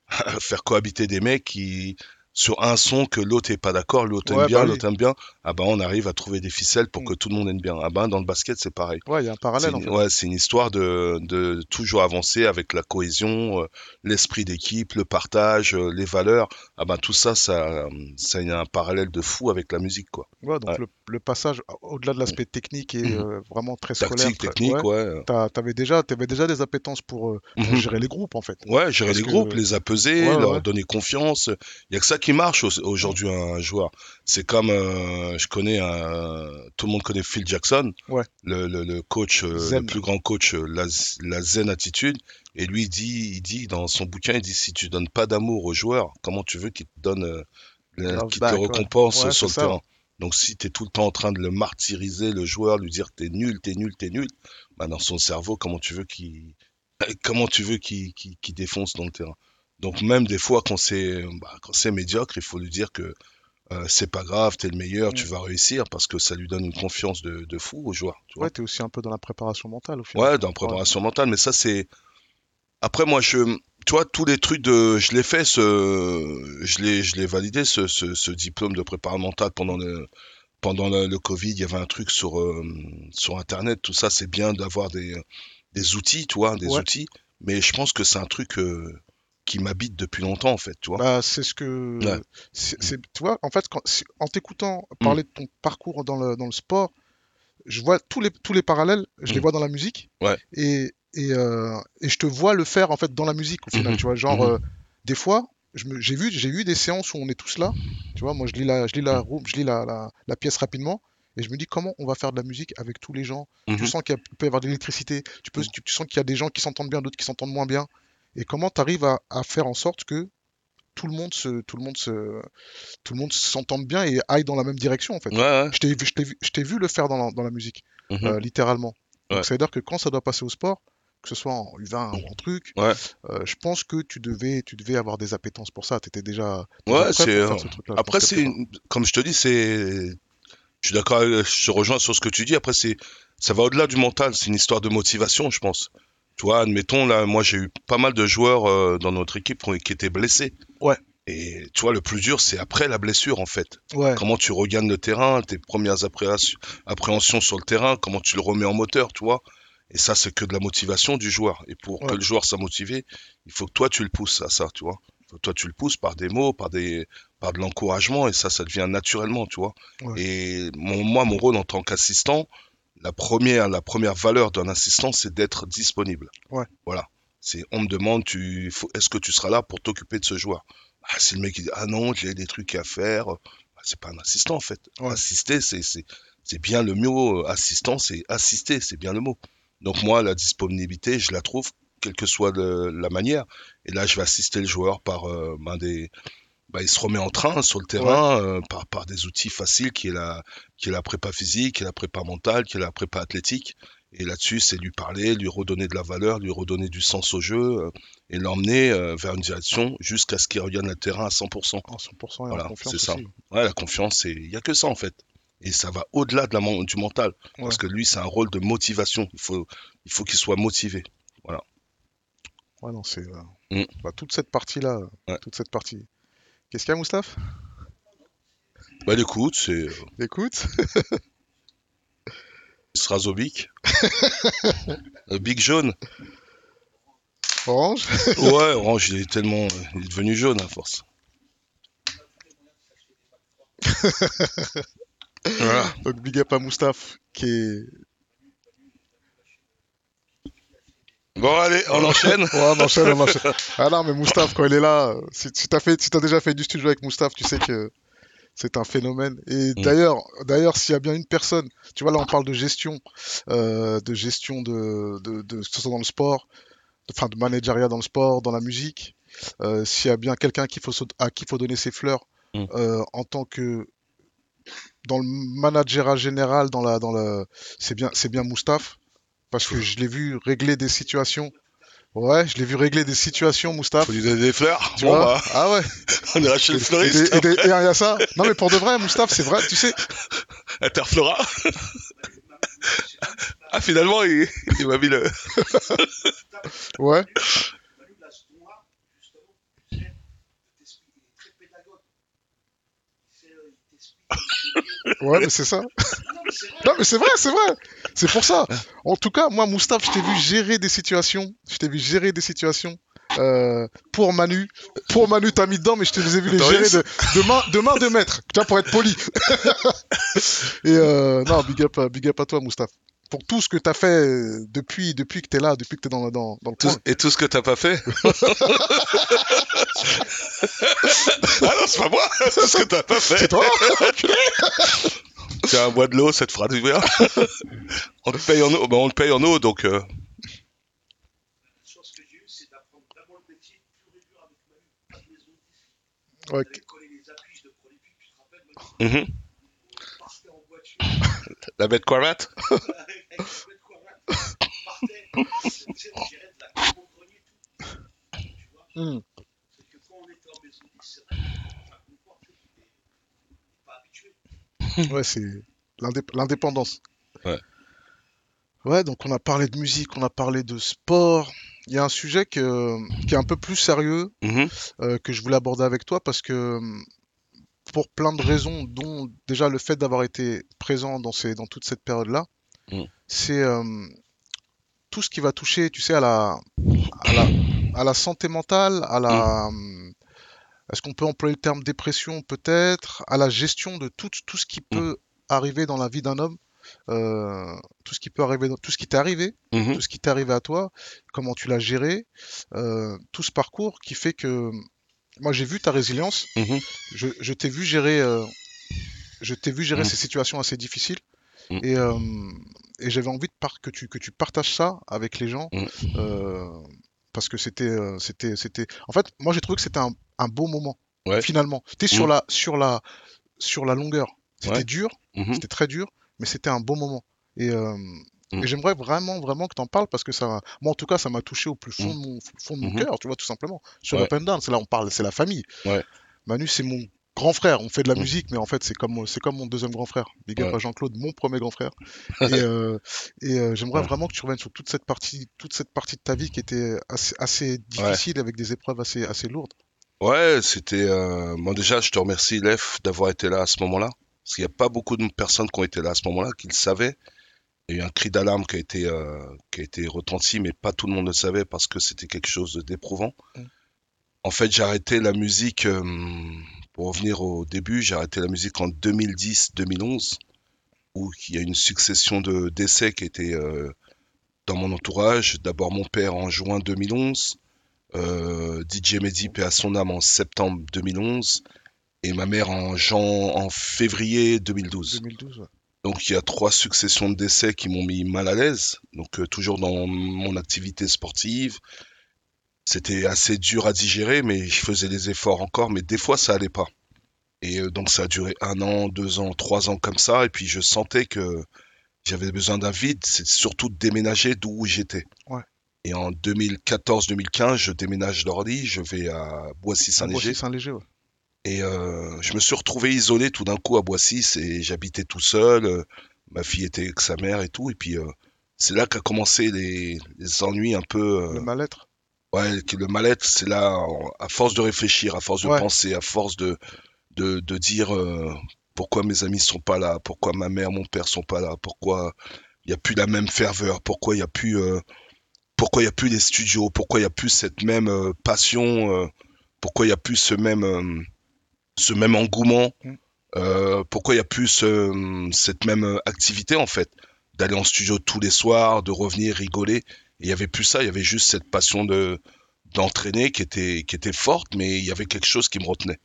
faire cohabiter des mecs qui, sur un son que l'autre est pas d'accord, l'autre Ouais, aime bien, bah oui. l'autre aime bien. Ah ben, on arrive à trouver des ficelles pour Mm. que tout le monde aime bien. Ah ben, dans le basket, c'est pareil. ouais, il y a un C'est parallèle en une, fait. ouais, c'est une histoire de, de toujours avancer avec la cohésion, euh, l'esprit d'équipe, le partage, euh, les valeurs. Ah ben tout ça, ça, ça a un parallèle de fou avec la musique, quoi. Ouais, donc Ouais. le, le passage, au-delà de l'aspect technique et Mhm. euh, vraiment très scolaire, Tactique, très- technique, ouais, t'avais déjà, t'avais déjà des appétences pour, euh, pour Mhm. gérer les groupes en fait. Ouais, gérer Parce les que- groupes, les apaiser, leur donner confiance. Il y a que ça qui marche au- aujourd'hui un joueur. C'est comme euh, je connais un, tout le monde connaît Phil Jackson, Ouais. le, le, le coach, euh, Zen. le plus grand coach, euh, la, la zen attitude. Et lui il dit, il dit dans son bouquin, il dit si tu donnes pas d'amour aux joueurs, comment tu veux qu'ils te donnent, qu'ils te ouais. récompensent Ouais, sur c'est le ça. terrain. Donc si tu es tout le temps en train de le martyriser, le joueur, lui dire t'es nul, t'es nul, t'es nul, bah, dans son cerveau, comment tu veux qu'il comment tu veux qu'il qu'il- qu'il défonce dans le terrain? Donc même des fois quand c'est bah, quand c'est médiocre, il faut lui dire que euh, c'est pas grave, t'es le meilleur, tu vas réussir parce que ça lui donne une confiance de, de fou au joueur. Tu vois. Ouais, t'es aussi un peu dans la préparation mentale au final. Ouais, dans la préparation mentale, mais ça c'est. Après moi je, tu vois, tous les trucs de, je l'ai fait, ce, je l'ai, je l'ai validé ce, ce, ce diplôme de préparation mentale pendant le, pendant le, le Covid. Il y avait un truc sur, euh, sur Internet, tout ça, c'est bien d'avoir des, des outils, tu vois, des Ouais. outils. Mais je pense que c'est un truc euh, qui m'habite depuis longtemps en fait, tu vois. Bah, c'est ce que. Ouais. c'est- c'est- tu vois, en fait, quand, en t'écoutant parler de ton parcours dans le, dans le sport, je vois tous les, tous les parallèles, je les Mm. vois dans la musique. Ouais. Et, et, euh, et je te vois le faire, en fait, dans la musique, au final. Mhm. Tu vois, genre, Mhm. euh, des fois, je me- j'ai vu, j'ai eu des séances où on est tous là. Tu vois, moi, je lis la, je lis la, je lis la, la, la pièce rapidement. Et je me dis, comment on va faire de la musique avec tous les gens? Tu Mhm. sens qu'il peut y avoir de l'électricité. Tu, peux, tu, tu sens qu'il y a des gens qui s'entendent bien, d'autres qui s'entendent moins bien. Et comment tu arrives à, à faire en sorte que tout le monde se, tout le monde se, tout le monde s'entende bien et aille dans la même direction en fait? Ouais, ouais. Je t'ai vu, je t'ai vu, vu le faire dans la, dans la musique, Mhm. euh, littéralement. Donc Ouais. ça veut dire que quand ça doit passer au sport, que ce soit en U20 ou en truc, euh, je pense que tu devais, tu devais avoir des appétences pour ça. Tu étais déjà, Ouais, c'est. euh, ce. Je Après, c'est une- comme je te dis, c'est. Je suis d'accord, je rejoins sur ce que tu dis. Après, c'est, ça va au-delà du mental. C'est une histoire de motivation, je pense. Tu vois, admettons là, moi j'ai eu pas mal de joueurs euh, dans notre équipe qui, étaient blessés. Ouais. Et tu vois, le plus dur, c'est après la blessure en fait. Ouais, Comment tu regagnes le terrain, tes premières appréhensions, sur le terrain, comment tu le remets en moteur, tu vois. Et ça, c'est que de la motivation du joueur. Et pour Ouais. que le joueur soit motivé, il faut que toi, tu le pousses à ça, tu vois. Faut que toi, tu le pousses par des mots, par des, par de l'encouragement, et ça, ça devient naturellement, tu vois. Ouais. Et mon, moi, mon rôle en tant qu'assistant, la première, la première valeur d'un assistant, c'est d'être disponible. Ouais. Voilà. C'est, on me demande, tu, est-ce que tu seras là pour t'occuper de ce joueur? Ah, si le mec il dit, ah non, j'ai des trucs à faire, bah, c'est pas un assistant, en fait. Ouais. Assister, c'est, c'est, c'est bien le mot, assistant, c'est assister, c'est bien le mot. Donc moi, la disponibilité, je la trouve, quelle que soit le- la manière. Et là, je vais assister le joueur par euh, ben, des, bah, il se remet en train sur le terrain euh, par, par des outils faciles qui est la, qui est la prépa physique, qui est la prépa mentale, qui est la prépa athlétique. Et là-dessus, c'est lui parler, lui redonner de la valeur, lui redonner du sens au jeu euh, et l'emmener euh, vers une direction jusqu'à ce qu'il regagne le terrain à 100%. en 100% et Voilà, confiance c'est ça. Ouais, la confiance, il n'y a que ça en fait. Et ça va au-delà de la, men- du mental. Parce que lui, c'est un rôle de motivation. Il faut, il faut qu'il soit motivé. Ouais, non, c'est euh, Mm. bah, toute cette partie-là, Ouais. toute cette partie. Qu'est-ce qu'il y a, Moustaphe Bah écoute, c'est euh, Écoute. Srazovic. Euh, Big jaune. Orange? Ouais, Orange, il est tellement. Il est devenu jaune à force. voilà. Donc, big up à Moustaphe, qui est. Bon, allez, on enchaîne. Ouais, on enchaîne, on enchaîne. Ah non, mais Moustaphe, quand il est là, si, si t'as fait, si t'as déjà fait du studio avec Moustaphe, tu sais que c'est un phénomène. Et Mm. d'ailleurs, d'ailleurs, s'il y a bien une personne, tu vois, là, on parle de gestion, euh, de gestion de, de, de, que ce soit dans le sport, enfin, de managériat dans le sport, dans la musique. Euh, s'il y a bien quelqu'un faut, à qui il faut donner ses fleurs Mm. euh, en tant que dans le managériat général, dans la, dans le, c'est bien, c'est bien Moustaphe, parce que je l'ai vu régler des situations Ouais, je l'ai vu régler des situations, Moustapha. Faut lui donner des fleurs. Tu Bon, vois bah, Ah ouais. on ira chez le fleuriste. et il y a ça. Non mais pour de vrai, Moustapha, c'est vrai. Tu sais, Interflora. ah, finalement, il, il m'a mis le. ouais. Manu, là, ce ton-là, justement, tu sais, il t'explique, il est très pédagogue. Il sait, euh, il t'explique. Ouais, mais c'est ça. Non, mais c'est vrai. C'est vrai, c'est pour ça. En tout cas, moi, Moustapha, je t'ai vu gérer des situations. Je t'ai vu gérer des situations. euh, pour Manu, pour Manu, t'as mis dedans, mais je te les ai vu les gérer de, de main, de main de maître. Tu vois, pour être poli. Et euh, non, big up, big up à toi, Moustapha. Pour tout ce que t'as fait euh, depuis, depuis que t'es là, depuis que t'es dans, dans, dans le Tout- et tout ce que t'as pas fait. Ah non, c'est pas moi. Tout ce que t'as pas fait. C'est toi. Tiens, bois de l'eau, ça te fera du bien. on te paye en eau, bah, on le paye en eau, donc euh. Ouais, mhm. La bête cravate Hmm. C'est que quand on était en maison 10, c'est vrai que enfin, confort, tu sais, t'es pas habitué. Ouais, c'est l'indép- l'indépendance. Ouais. Ouais, donc on a parlé de musique, on a parlé de sport. Il y a un sujet que, qui est un peu plus sérieux Mhm. euh, que je voulais aborder avec toi parce que pour plein de raisons, dont déjà le fait d'avoir été présent dans ces, dans toute cette période-là, Mm. C'est euh, tout ce qui va toucher, tu sais, à la, à la, à la santé mentale, à la, hum, est-ce qu'on peut employer le terme dépression peut-être, à la gestion de tout, tout ce qui peut arriver dans la vie d'un homme, euh, tout ce qui peut arriver, tout ce qui t'est arrivé, Mhm. tout ce qui t'est arrivé à toi, comment tu l'as géré, euh, tout ce parcours qui fait que moi j'ai vu ta résilience, Mhm. je, je t'ai vu gérer, euh, je t'ai vu gérer Mhm. ces situations assez difficiles et, et j'avais envie de par que tu que tu partages ça avec les gens Mhm. euh, parce que c'était euh, c'était c'était en fait moi j'ai trouvé que c'était un, un beau moment Ouais. finalement. T'es sur Mhm. la sur la sur la longueur. C'était Ouais. dur, Mhm. c'était très dur, mais c'était un beau moment. Et, euh, Mm. et j'aimerais vraiment, vraiment que tu en parles parce que ça, moi en tout cas, ça m'a touché au plus fond Mm. de mon, fond de mon Mhm. cœur, tu vois, tout simplement. Sur Ouais. Up and Down, c'est là on parle, c'est la famille. Ouais. Manu, c'est mon grand frère. On fait de la Mm. musique, mais en fait, c'est comme, c'est comme mon deuxième grand frère. Big up Ouais. Jean-Claude, mon premier grand frère. et euh, et euh, j'aimerais Ouais. vraiment que tu reviennes sur toute cette partie, toute cette partie de ta vie qui était assez, assez difficile avec des épreuves assez, assez lourdes. Ouais, c'était. Euh... Moi, déjà, je te remercie, Lef, d'avoir été là à ce moment-là. Parce qu'il n'y a pas beaucoup de personnes qui ont été là à ce moment-là, qui le savaient. Il y a eu un cri d'alarme qui a été, euh, qui a été retenti, mais pas tout le monde le savait parce que c'était quelque chose d'éprouvant. Mm. En fait, j'ai arrêté la musique, pour revenir au début, j'ai arrêté la musique en 2010-2011, où il y a une succession de décès qui étaient euh, dans mon entourage. D'abord mon père en juin 2011, euh, DJ Mehdi, paix à son âme, en septembre 2011, et ma mère en, jan- en février 2012. 2012, ouais. Donc il y a trois successions de décès qui m'ont mis mal à l'aise. Donc euh, toujours dans mon activité sportive, c'était assez dur à digérer, mais je faisais des efforts encore, mais des fois ça allait pas. Et euh, donc ça a duré un an, deux ans, trois ans comme ça, et puis je sentais que j'avais besoin d'un vide, c'est surtout de déménager d'où j'étais. Ouais. Et en 2014-2015, je déménage d'Orly, je vais à Boissy-Saint-Léger. Ouais. Et euh, je me suis retrouvé isolé tout d'un coup à Boissy. C'est, j'habitais tout seul. euh, ma fille était avec sa mère et tout. Et puis euh, c'est là qu'a commencé les, les ennuis un peu. Le mal-être. Ouais, le mal-être, c'est là, à force de réfléchir, à force de Ouais. penser, à force de de, de dire euh, pourquoi mes amis sont pas là, pourquoi ma mère, mon père sont pas là, pourquoi il y a plus la même ferveur, pourquoi il y a plus euh, pourquoi il y a plus les studios, pourquoi il y a plus cette même euh, passion, pourquoi il y a plus ce même ce même engouement, Mm. pourquoi il y a plus ce- cette même activité en fait, d'aller en studio tous les soirs, de revenir rigoler. Il y avait plus ça, il y avait juste cette passion de d'entraîner qui était qui était forte, mais il y avait quelque chose qui me retenait.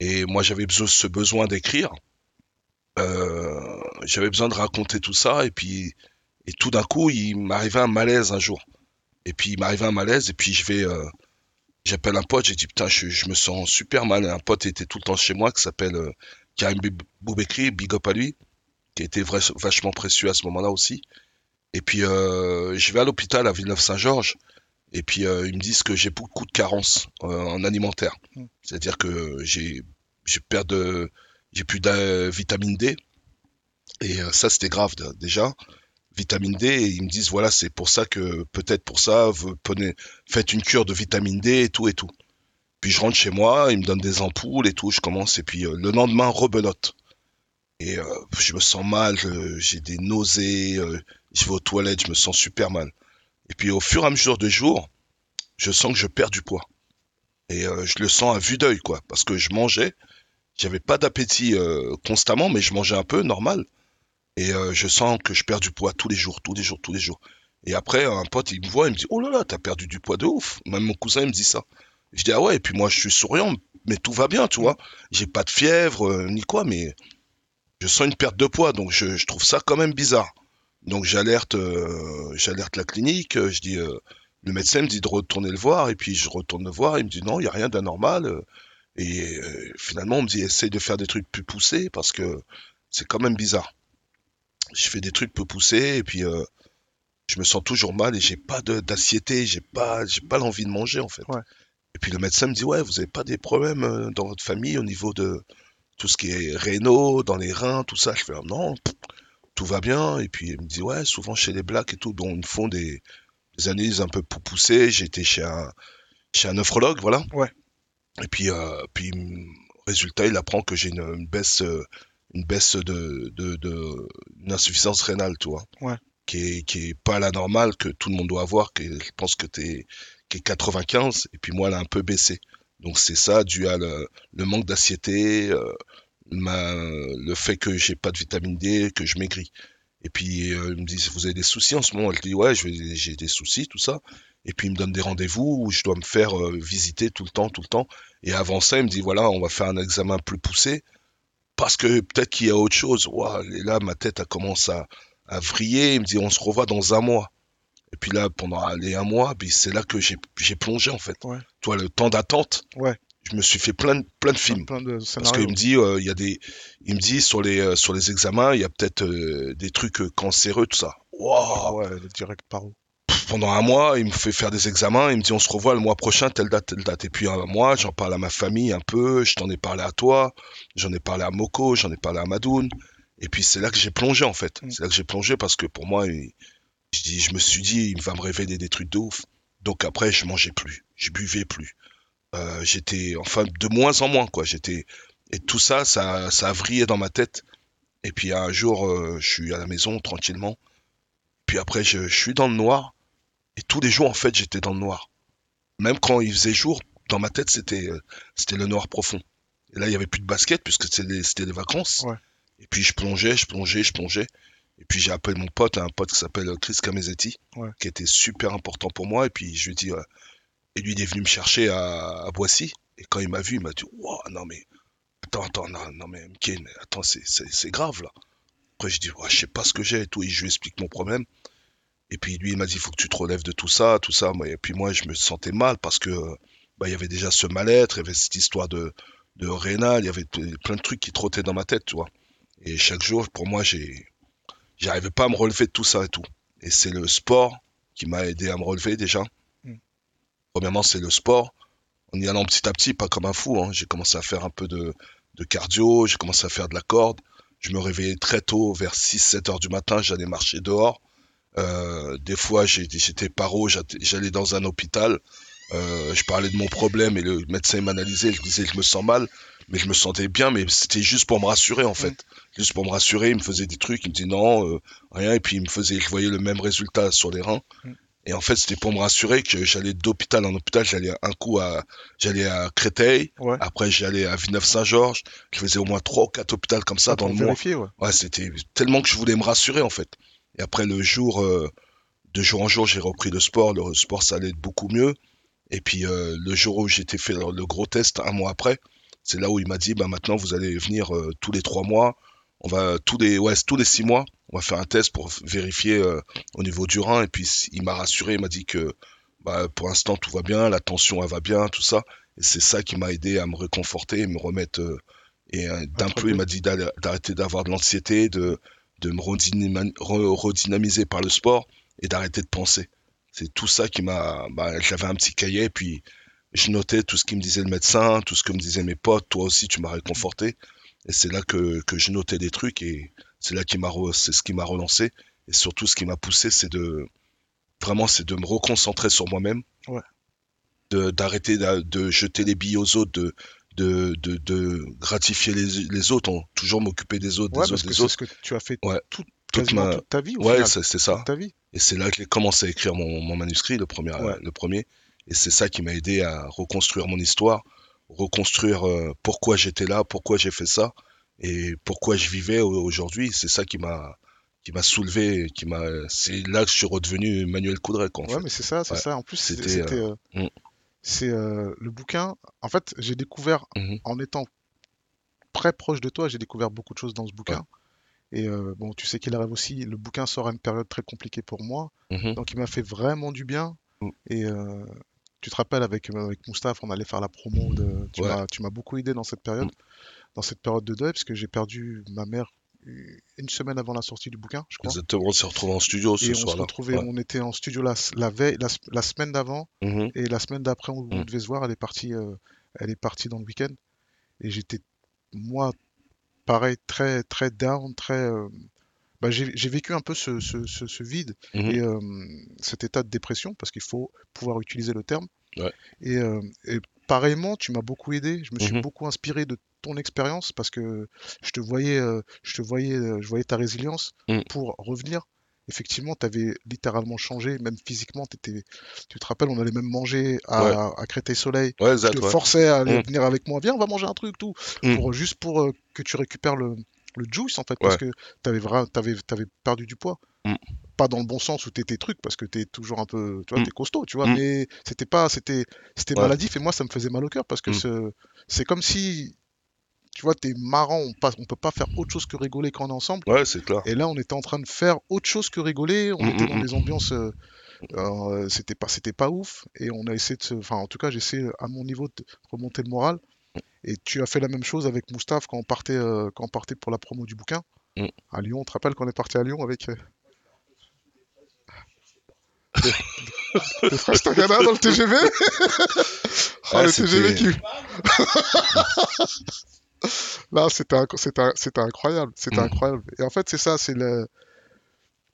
Et moi j'avais besoin ce besoin d'écrire. Euh, j'avais besoin de raconter tout ça et puis et tout d'un coup il m'arrivait un malaise un jour. Et puis il m'arrivait un malaise et puis je vais euh, j'appelle un pote, j'ai dit putain je, je me sens super mal. Un pote était tout le temps chez moi qui s'appelle euh, Karim Boubekri, big up à lui, qui était vachement précieux à ce moment-là aussi. Et puis euh, je vais à l'hôpital à Villeneuve-Saint-Georges Et puis euh, ils me disent que j'ai beaucoup de carences euh, en alimentaire. Mm. C'est-à-dire que j'ai j'ai perdu de j'ai plus de vitamine D. Et ça c'était grave déjà. Vitamine D, et ils me disent voilà, c'est pour ça que peut-être pour ça, vous prenez, faites une cure de vitamine D et tout et tout. Puis je rentre chez moi, ils me donnent des ampoules et tout, je commence, et puis euh, le lendemain, rebelote. Et euh, je me sens mal, j'ai des nausées, euh, je vais aux toilettes, je me sens super mal. Et puis au fur et à mesure des jours, je sens que je perds du poids. Et euh, je le sens à vue d'œil, quoi, parce que je mangeais, j'avais pas d'appétit euh, constamment, mais je mangeais un peu, normal. Et euh, je sens que je perds du poids tous les jours, tous les jours, tous les jours. Et après, un pote, il me voit, il me dit, oh là là, t'as perdu du poids de ouf. Même mon cousin, il me dit ça. Je dis, ah ouais, et puis moi, je suis souriant, mais tout va bien, tu vois. J'ai pas de fièvre, ni quoi, mais je sens une perte de poids, donc je trouve ça quand même bizarre. Donc j'alerte, euh, j'alerte la clinique, euh, je dis, euh, le médecin me dit de retourner le voir, et puis je retourne le voir, il me dit non, il y a rien d'anormal. et finalement, on me dit, essaye de faire des trucs plus poussés, parce que c'est quand même bizarre. Je fais des trucs peu poussés, et puis je me sens toujours mal, et j'ai pas d'assiété, j'ai pas, j'ai pas l'envie de manger, en fait. Ouais. Et puis le médecin me dit, ouais, vous avez pas des problèmes dans votre famille au niveau de tout ce qui est rénaux, dans les reins, tout ça? Je fais, ah, non, pff, tout va bien. Et puis il me dit, ouais, souvent chez les blacks et tout, dont ils me font des, des analyses un peu pou- poussées. J'étais chez un, chez un nephrologue, voilà. Ouais. Et puis, euh, puis résultat, il apprend que j'ai une, une baisse, une baisse de, de, de une insuffisance rénale, tu vois. Ouais. Qui est, qui est pas la normale que tout le monde doit avoir, que je pense que t'es, qui est 95, et puis moi, elle a un peu baissé. Donc c'est ça, dû à le, le manque d'assiété, euh, ma- le fait que j'ai pas de vitamine D, que je maigris. Et puis euh, il me dit, vous avez des soucis en ce moment? Je dis, ouais, j'ai des soucis, tout ça. Et puis il me donne des rendez-vous où je dois me faire euh, visiter tout le temps, tout le temps. Et avant ça, il me dit, voilà, on va faire un examen plus poussé, parce que peut-être qu'il y a autre chose. Ouah, et là, ma tête, elle commence à, à vriller. Il me dit, on se revoit dans un mois. Et puis là, pendant les un mois, puis c'est là que j'ai j'ai plongé, en fait. Ouais. Toi, le temps d'attente, Ouais. Je me suis fait plein de, plein de films. Plein de Parce qu'il me dit, euh, il y a des, il me dit sur les, euh, sur les examens, il y a peut-être euh, des trucs cancéreux, tout ça. Waouh ouais, le direct par où? Pff, Pendant un mois, il me fait faire des examens, il me dit, on se revoit le mois prochain, telle date, telle date. Et puis un mois, j'en parle à ma famille un peu, je t'en ai parlé à toi, j'en ai parlé à Moko, j'en ai parlé à Madoun. Et puis c'est là que j'ai plongé en fait. Mm. C'est là que j'ai plongé parce que pour moi, il- je, dis, je me suis dit, il va me révéler des trucs de ouf. Donc après, je mangeais plus, je buvais plus. Euh, j'étais, enfin, de moins en moins, quoi. J'étais, et tout ça, ça, ça a vrillé dans ma tête. Et puis un jour, euh, je suis à la maison tranquillement. Puis après, je, je suis dans le noir. Et tous les jours, en fait, j'étais dans le noir. Même quand il faisait jour, dans ma tête, c'était, euh, c'était le noir profond. Et là, il y avait plus de basket puisque c'était les, c'était les vacances. Ouais. Et puis je plongeais, je plongeais, je plongeais. Et puis j'ai appelé mon pote, un pote qui s'appelle Chris Camezetti, Ouais. qui était super important pour moi. Et puis je lui dis, euh, et lui il est venu me chercher à, Boissy. Et quand il m'a vu, il m'a dit, wow, non mais, attends, attends, non, non mais MK, mais attends, c'est, grave là. Après je dis, ouais, je sais pas ce que j'ai et tout. Et je lui explique mon problème. Et puis lui il m'a dit, il faut que tu te relèves de tout ça, tout ça. Et puis moi je me sentais mal parce que bah, il y avait déjà ce mal-être, il y avait cette histoire de, de rénal, il y avait plein de trucs qui trottaient dans ma tête, tu vois. Et chaque jour, pour moi, j'arrivais pas à me relever de tout ça et tout. Et c'est le sport qui m'a aidé à me relever déjà. Premièrement, c'est le sport. En y allant petit à petit, pas comme un fou. hein. J'ai commencé à faire un peu de, de cardio, j'ai commencé à faire de la corde. Je me réveillais très tôt, vers 6-7 heures du matin, j'allais marcher dehors. Euh, des fois, j'étais paro, j'allais dans un hôpital. Euh, je parlais de mon problème et le médecin m'analysait. Je disais, je me sens mal, mais je me sentais bien, mais c'était juste pour me rassurer en fait. Juste pour me rassurer, il me faisait des trucs, il me dit non, euh, rien, et puis il me faisait, je voyais le même résultat sur les reins. Et en fait, c'était pour me rassurer que j'allais d'hôpital en hôpital, j'allais un coup à, j'allais à Créteil, Ouais. après j'allais à Villeneuve-Saint-Georges, je faisais au moins trois ou quatre hôpitaux comme ça Ah, dans le mois. ouais. Ouais, c'était tellement que je voulais me rassurer en fait. Et après le jour, euh, de jour en jour, j'ai repris le sport. Le sport, ça allait beaucoup mieux. Et puis euh, le jour où j'étais fait le, le gros test, un mois après, c'est là où il m'a dit, bah maintenant vous allez venir euh, tous les trois mois. On va tous les, ouais, tous les six mois, on va faire un test pour vérifier euh, au niveau du rein. Et puis il m'a rassuré, il m'a dit que bah, pour l'instant tout va bien, la tension elle va bien, tout ça. Et c'est ça qui m'a aidé à me réconforter, et me remettre. euh, et euh, d'un Entre peu, il m'a dit d'arrêter d'avoir de l'anxiété, de, de me redynamiser par le sport et d'arrêter de penser. c'est tout ça qui m'a. Bah, j'avais un petit cahier, puis je notais tout ce qui me disait le médecin, tout ce que me disaient mes potes. Toi aussi, tu m'as réconforté. Et c'est là que, que je notais des trucs et c'est là qui m'a, c'est ce qui m'a relancé. Et surtout, ce qui m'a poussé, c'est de vraiment, c'est de me reconcentrer sur moi-même. Ouais. De, d'arrêter de, de jeter les billes aux autres, de, de, de, de gratifier les, les autres, toujours m'occuper des autres, Ouais, des parce autres, que c'est ce que tu as fait Ouais. toute, ma- toute ta vie au Ouais, c'est, ça. Ta vie. Et c'est là que j'ai commencé à écrire mon, mon manuscrit, le premier, Ouais. le premier. Et c'est ça qui m'a aidé à reconstruire mon histoire, reconstruire euh, pourquoi j'étais là, pourquoi j'ai fait ça et pourquoi je vivais au- aujourd'hui. C'est ça qui m'a qui m'a soulevé, qui m'a. C'est là que je suis redevenu Manuel Coudray, quoi. En Ouais, fait. mais c'est ça, c'est Ouais. ça. En plus, c'est- C'était, c'était. euh, mm. C'est euh, le bouquin. En fait, j'ai découvert, Mhm. en étant très proche de toi, j'ai découvert beaucoup de choses dans ce bouquin. Et euh, bon, tu sais qu'il arrive aussi, le bouquin sort à une période très compliquée pour moi. Mhm. Donc il m'a fait vraiment du bien. Mm. Et euh, tu te rappelles, avec, euh, avec Moustaphe, on allait faire la promo de. Tu Ouais. m'as, tu m'as beaucoup aidé dans cette période, dans cette période de deuil, parce que j'ai perdu ma mère une semaine avant la sortie du bouquin, je crois. Exactement, on s'est retrouvés en studio ce on soir-là. retrouvait, Ouais. on était en studio la, la veille, la, la semaine d'avant, Mhm. et la semaine d'après, on, on Mm. devait se voir. Elle est partie, euh, elle est partie dans le week-end. Et j'étais, moi, pareil, très, très down, très. euh, bah, j'ai vécu un peu ce, ce- ce- ce vide Mhm. et euh, cet état de dépression, parce qu'il faut pouvoir utiliser le terme. Ouais. Et, et pareillement, tu m'as beaucoup aidé. Je me suis Mhm. beaucoup inspiré de ton expérience parce que je te voyais, euh, je te voyais, euh, je voyais ta résilience Mm. pour revenir. Effectivement, tu avais littéralement changé, même physiquement. tu te rappelles, on allait même manger à, Ouais. à Créteil-Soleil. Ouais, Je te ouais. forçais à aller Mm. venir avec moi. Viens, on va manger un truc, tout. Mm. Pour, juste pour euh, que tu récupères le, le juice, en fait, parce que tu avais, t'avais perdu du poids. Pas dans le bon sens où tu étais truc, parce que tu es toujours un peu, tu vois, Mm. t'es costaud, tu vois, Mm. mais c'était pas, c'était, c'était Ouais. maladif et moi, ça me faisait mal au cœur parce que Mm. ce- c'est comme si, tu vois, t'es marrant, on, passe, on peut pas faire autre chose que rigoler quand on est ensemble. Ouais, c'est clair. Et là, on était en train de faire autre chose que rigoler. On Mm, était dans des ambiances, euh, euh, c'était pas, c'était pas ouf. Et on a essayé de, se- enfin, en tout cas, j'essaie à mon niveau de remonter le moral. Et tu as fait la même chose avec Moustaphe quand on partait, euh, quand on partait pour la promo du bouquin à Lyon. On te rappelle qu'on est parti à Lyon avec des- des frères Stagana dans le TGV. Oh, Ouais, le TGV qui. Là, c'était inc- incroyable, c'était Mm. incroyable. Et en fait, c'est ça, c'est le,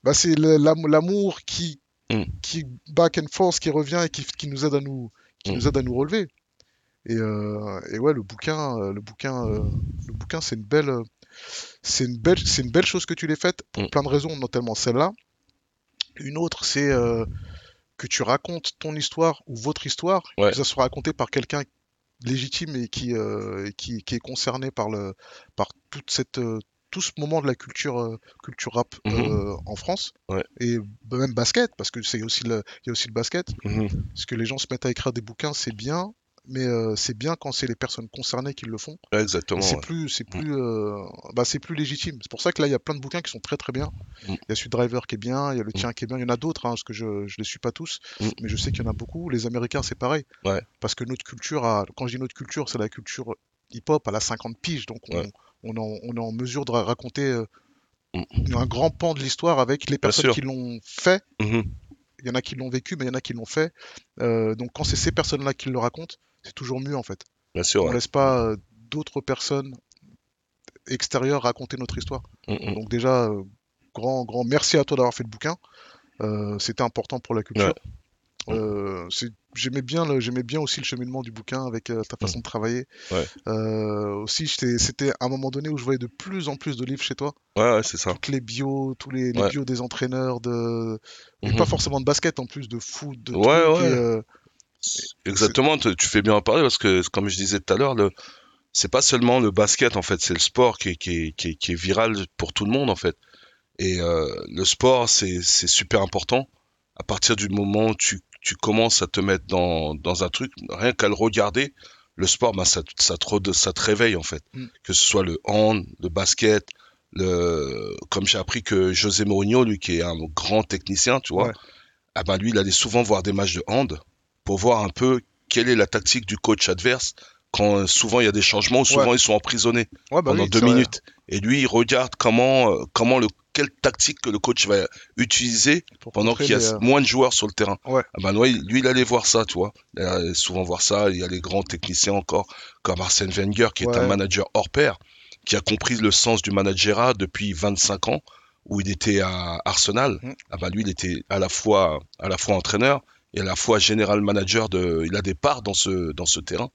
bah, c'est le- l'am- l'amour qui, Mm. qui back and forth, qui revient et qui, qui nous aide à nous, qui Mm. nous aide à nous relever. Et, euh, et ouais, le bouquin, euh, le bouquin, euh, le bouquin, c'est une belle, c'est une belle, c'est une belle chose que tu l'aies faite pour Mm. plein de raisons, notamment celle-là. Une autre, c'est euh, que tu racontes ton histoire ou votre histoire, Ouais. que ça soit raconté par quelqu'un légitime et qui, euh, qui, qui est concerné par, le, par toute cette, euh, tout ce moment de la culture, euh, culture rap Mhm. en France. Ouais. Et bah, même basket, parce que c'est aussi il y a aussi le basket. Mhm. Parce que les gens se mettent à écrire des bouquins, c'est bien, mais euh, c'est bien quand c'est les personnes concernées qui le font. Ouais, exactement. c'est ouais. plus, c'est plus, euh, bah, c'est plus légitime. C'est pour ça que là, il y a plein de bouquins qui sont très très bien. Mm. Il y a celui de Driver qui est bien, il y a le Mm. tien qui est bien, il y en a d'autres, hein, parce que je je les suis pas tous, Mm. mais je sais qu'il y en a beaucoup. Les Américains, c'est pareil. Ouais. Parce que notre culture, a, quand je dis notre culture, c'est la culture hip-hop à la 50 piges, donc on, on, est en, on est en mesure de ra- raconter euh, Mm. un grand pan de l'histoire avec les personnes qui l'ont fait. Mhm. Il y en a qui l'ont vécu, mais il y en a qui l'ont fait. Euh, donc quand c'est ces personnes-là qui le racontent, c'est toujours mieux en fait. Bien sûr. On ouais. laisse pas euh, d'autres personnes extérieures raconter notre histoire. Mhm. Donc déjà, euh, grand, grand merci à toi d'avoir fait le bouquin. Euh, C'était important pour la culture. Ouais. Euh, j'aimais bien, le- j'aimais bien aussi le cheminement du bouquin avec euh, ta façon de travailler. Mm. Ouais. Euh, aussi, c'était un moment donné où je voyais de plus en plus de livres chez toi. Ouais, ouais, c'est ça. Toutes les bios, tous les, les bios des entraîneurs, de... et Mhm. pas forcément de basket en plus, de foot, de Ouais, trucs, ouais. et, Exactement, tu tu fais bien en parler parce que, comme je disais tout à l'heure, le... c'est pas seulement le basket en fait, c'est le sport qui est, qui est, qui est, qui est viral pour tout le monde en fait. Et euh, le sport, c'est super important. À partir du moment où tu, tu commences à te mettre dans, dans un truc, rien qu'à le regarder, le sport, ben, ça, te- ça, te, ça te réveille en fait. Mm. Que ce soit le hand, le basket, le... comme j'ai appris que José Mourinho, lui qui est un grand technicien, tu vois, Ouais. ah ben, lui, il allait souvent voir des matchs de hand pour voir un peu quelle est la tactique du coach adverse quand euh, souvent il y a des changements ou souvent ils sont emprisonnés ouais, bah pendant oui, deux vrai. minutes. Et lui, il regarde comment, euh, comment le, quelle tactique que le coach va utiliser Pour pendant qu'il y a les, euh, moins de joueurs sur le terrain. Ouais. Ah ben, ouais, lui, il allait voir ça, tu vois. Il allait souvent voir ça. Il y a les grands techniciens encore, comme Arsène Wenger, qui est un manager hors pair, qui a compris le sens du managerat depuis 25 ans, où il était à Arsenal. Ah ben, lui, il était à la fois, à la fois entraîneur et à la fois général manager de, il a des parts dans ce, dans ce terrain.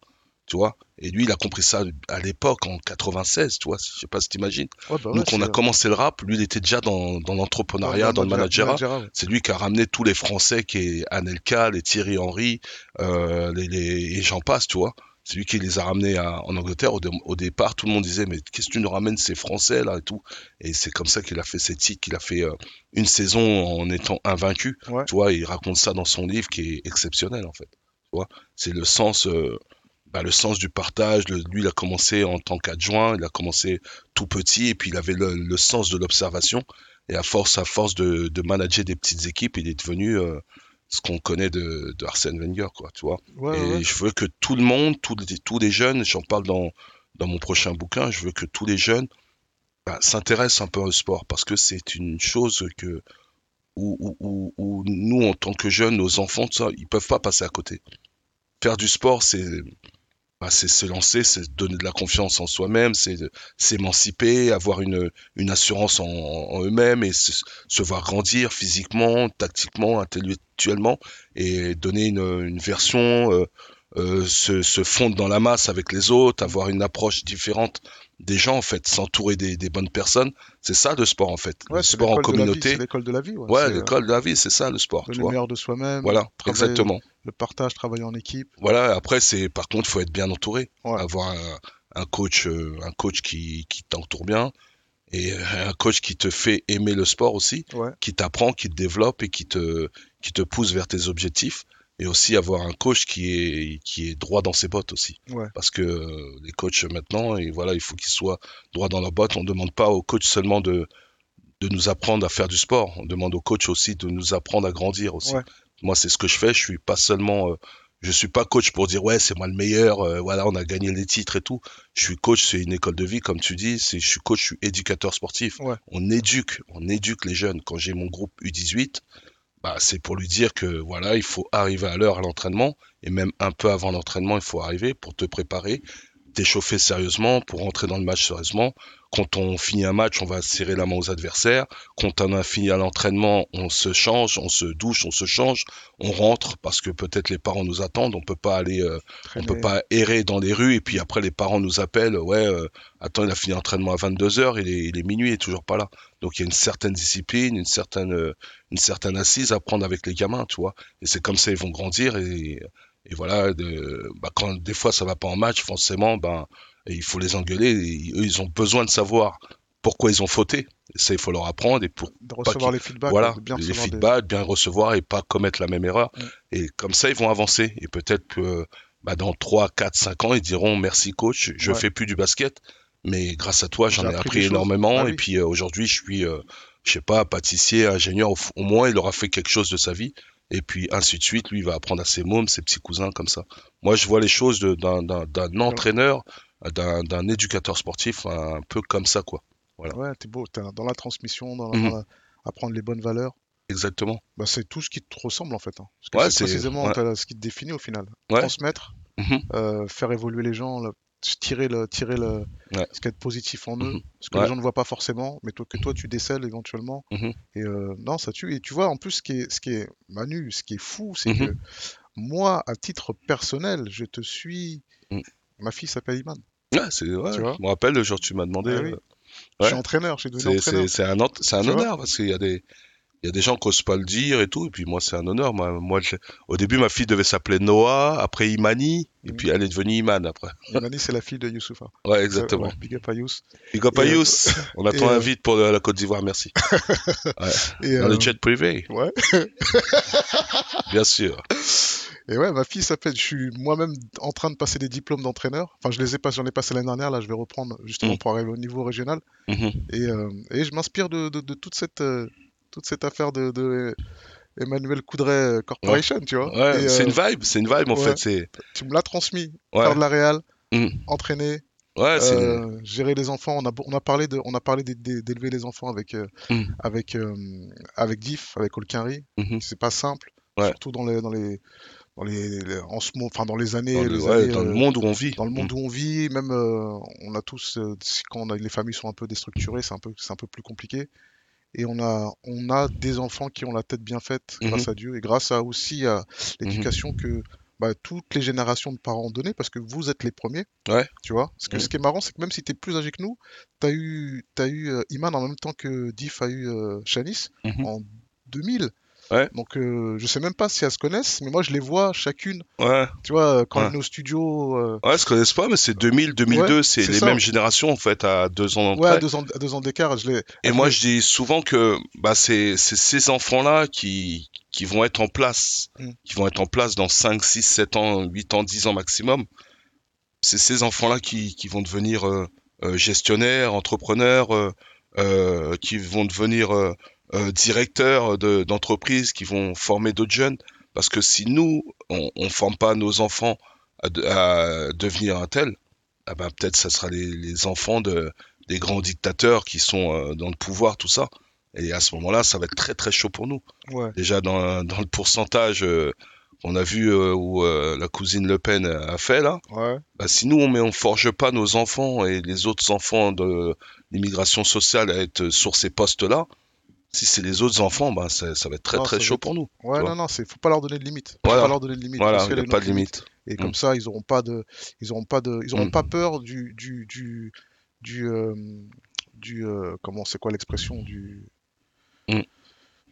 Tu vois, et lui, il a compris ça à l'époque, en 96, tu vois, je sais pas si t'imagines. ouais, bah ouais, Donc, on a commencé le rap, lui, il était déjà dans, dans l'entrepreneuriat, dans le manager- ouais. C'est lui qui a ramené tous les Français, qui est Anelka, les Thierry Henry, euh, les, les- et j'en passe, tu vois. C'est lui qui les a ramenés à- en Angleterre. Au, dé- au départ, tout le monde disait, mais qu'est-ce que tu nous ramènes ces Français là et tout. Et c'est comme ça qu'il a fait ses titres, qu'il a fait euh, une saison en étant invaincu. Ouais. Tu vois, il raconte ça dans son livre qui est exceptionnel en fait. Tu vois, c'est le sens, euh, bah, le sens du partage. Le- lui, il a commencé en tant qu'adjoint, il a commencé tout petit et puis il avait le, le sens de l'observation. Et à force, à force de, de manager des petites équipes, il est devenu euh, ce qu'on connaît de, de Arsène Wenger, quoi, tu vois. Ouais, et ouais, je veux que tout le monde, tous les, tous les jeunes, j'en parle dans, dans mon prochain bouquin, je veux que tous les jeunes bah, s'intéressent un peu au sport parce que c'est une chose que où, où- où- où nous, en tant que jeunes, nos enfants, ça, ils peuvent pas passer à côté. Faire du sport, c'est bah, c'est se lancer, c'est donner de la confiance en soi-même, c'est s'émanciper, avoir une, une assurance en, eux-mêmes et se, se voir grandir physiquement, tactiquement, intellectuellement et donner une, une version, euh, euh, se, se fondre dans la masse avec les autres, avoir une approche différente des gens en fait, s'entourer des, des bonnes personnes. C'est ça le sport en fait. Ouais, le sport en l'école de la vie, communauté. C'est l'école de la vie. Ouais, Ouais, C'est, euh, l'école de la vie, c'est ça le sport, le meilleur de soi-même. Voilà, exactement. Le partage, travailler en équipe. Voilà, après c'est par contre, faut être bien entouré, Ouais. avoir un, un coach euh, un coach qui, qui t'entoure bien et euh, un coach qui te fait aimer le sport aussi, qui t'apprend, qui te développe et qui te qui te pousse vers tes objectifs et aussi avoir un coach qui est qui est droit dans ses bottes aussi. Ouais. Parce que euh, les coachs maintenant, et voilà, il faut qu'ils soient droits dans leurs bottes. On ne demande pas au coach seulement de de nous apprendre à faire du sport. On demande au coach aussi de nous apprendre à grandir aussi. Ouais. Moi, c'est ce que je fais. Je suis pas seulement, euh, je suis pas coach pour dire ouais, c'est moi le meilleur. euh, voilà, on a gagné les titres et tout. Je suis coach, c'est une école de vie, comme tu dis. C'est, je suis coach, je suis éducateur sportif. Ouais. On éduque, on éduque les jeunes. Quand j'ai mon groupe U18, bah, c'est pour lui dire que voilà, il faut arriver à l'heure à l'entraînement et même un peu avant l'entraînement, il faut arriver pour te préparer, t'échauffer sérieusement, pour rentrer dans le match sérieusement. Quand on finit un match, on va serrer la main aux adversaires. Quand on a fini à l'entraînement, on se change, on se douche, on se change, on rentre parce que peut-être les parents nous attendent. On peut pas aller, euh, on peut pas errer dans les rues et puis après les parents nous appellent. Ouais, euh, attends, il a fini l'entraînement à 22 h il est, il est minuit, il est toujours pas là. Donc il y a une certaine discipline, une certaine, euh, une certaine assise à prendre avec les gamins, tu vois. Et c'est comme ça ils vont grandir et, et voilà. De, bah, quand des fois ça va pas en match, forcément, ben il faut les engueuler. Et eux, ils ont besoin de savoir pourquoi ils ont fauté. Et ça, il faut leur apprendre et pour De recevoir les feedbacks. voilà, bien les recevoir des- feedbacks, bien recevoir et pas commettre la même erreur. Mm. Et comme ça, ils vont avancer. Et peut-être que bah, dans 3, 4, 5 ans, ils diront merci coach, je Ouais. fais plus du basket, mais grâce à toi, j'en ai appris énormément. Ah et puis euh, aujourd'hui, je suis, euh, je sais pas, pâtissier, ingénieur. Au, moins, il aura fait quelque chose de sa vie. Et puis ainsi de suite, lui, il va apprendre à ses mômes, ses petits cousins, comme ça. Moi, je vois les choses d'un entraîneur, d'un éducateur sportif, un peu comme ça, quoi. Ouais, t'es beau. T'es dans la transmission, dans, dans la- apprendre les bonnes valeurs. Exactement. Bah, c'est tout ce qui te ressemble en fait. hein. Parce que Ouais, c'est précisément ouais. ce qui te définit au final. Ouais. Transmettre, Mhm. euh, faire évoluer les gens, tirer, le, tirer le, Ouais. ce qui est positif en eux, Mhm. ce que Ouais. les gens ne voient pas forcément, mais toi, que toi tu décèles éventuellement. Mhm. Et euh, non, ça tue. Et tu vois, en plus, ce qui est, ce qui est Manu, ce qui est fou, c'est Mhm. que moi, à titre personnel, je te suis. Mhm. Ma fille s'appelle Iman. Ouais, c'est, Tu vois je me rappelle le jour où tu m'as demandé. Ah oui. euh, Je suis entraîneur, je suis devenu C'est, entraîneur. c'est, un, honneur parce qu'il y a des, il y a des gens qui osent pas le dire et tout. Et puis moi, c'est un honneur. Moi, moi je- au début, ma fille devait s'appeler Noah, après Imani, et puis elle est devenue Iman après. Imani, c'est la fille de Youssoufa. Ouais, exactement. Ouais, big up à. Big up à euh. On attend et, un euh, vite pour la Côte d'Ivoire, merci. Et, Dans euh, le jet privé, ouais. bien sûr. Et ouais, ma fille s'appelle. Je suis moi-même en train de passer des diplômes d'entraîneur. Enfin, je les ai pas, j'en ai passé l'année dernière. Là, je vais reprendre justement Mm. pour arriver au niveau régional. Mhm. Et, euh, et je m'inspire de, de- de toute cette euh, toute cette affaire de, de Emmanuel Coudray euh, Corporation, tu vois. Ouais, c'est euh, une vibe, c'est une vibe en ouais. fait. C'est, tu me l'as transmis. Faire de la réal, Mm. entraîner, Ouais. Euh, gérer les enfants, on a, on a parlé de, on a parlé d'é- d'é- d'élever les enfants avec, euh, Mm. avec, euh, avec Diff, avec Olkinry. Mhm. C'est pas simple, Ouais. surtout dans les, dans les, dans les, les- en ce moment, enfin dans les années, Dans le, les ouais, années, dans le euh, monde où on vit. dans le monde où on vit, même euh, on a tous, euh, quand on a, les familles sont un peu déstructurées, c'est un peu, c'est un peu plus compliqué. Et on a, on a des enfants qui ont la tête bien faite Mhm. grâce à Dieu et grâce à aussi à l'éducation que bah, toutes les générations de parents ont donné parce que vous êtes les premiers. Ouais. Tu vois? Parce que Mhm. ce qui est marrant, c'est que même si tu es plus âgé que nous, tu as eu, eu euh, Iman en même temps que Diff a eu euh, Shanice en 2000. Ouais. Donc euh, je sais même pas si elles se connaissent, mais moi je les vois chacune. Ouais. Tu vois, quand Ouais. on est au studio, euh, Ouais, ils se connaissent pas, mais c'est 2000, 2002, Ouais, c'est les ça. mêmes générations en fait, à deux ans ouais, à près. deux ans, à deux ans d'écart, je les. Et moi, je dis souvent que bah, c'est ces enfants-là qui, qui vont être en place, Mm. qui vont être en place dans 5, 6, 7 ans, 8 ans, 10 ans maximum. C'est ces enfants-là qui, qui vont devenir euh, euh, gestionnaires, entrepreneurs, euh, euh, qui vont devenir euh, directeurs de- d'entreprises, qui vont former d'autres jeunes. Parce que si nous, on ne forme pas nos enfants à, de- à devenir un tel, ah ben, peut-être ça sera les, les enfants de, des grands dictateurs qui sont euh, dans le pouvoir, tout ça. Et à ce moment-là, ça va être très très chaud pour nous. Ouais. Déjà dans, dans le pourcentage euh, qu'on a vu euh, où euh, la cousine Le Pen a fait là, Ouais. bah, si nous on ne on forge pas nos enfants et les autres enfants de l'immigration sociale à être sur ces postes-là, si c'est les autres enfants, bah, ça, va être très Non, très chaud être- pour nous. Ouais, non, non, c'est, faut pas leur donner de limite. Faut Voilà. pas leur donner de limite. Voilà, parce il n'y a pas de limite. Et Mm. comme ça, ils auront pas de, ils auront pas de, ils auront Mm. pas peur du, du, du, du, euh, du, euh, comment, c'est quoi l'expression du, Mm.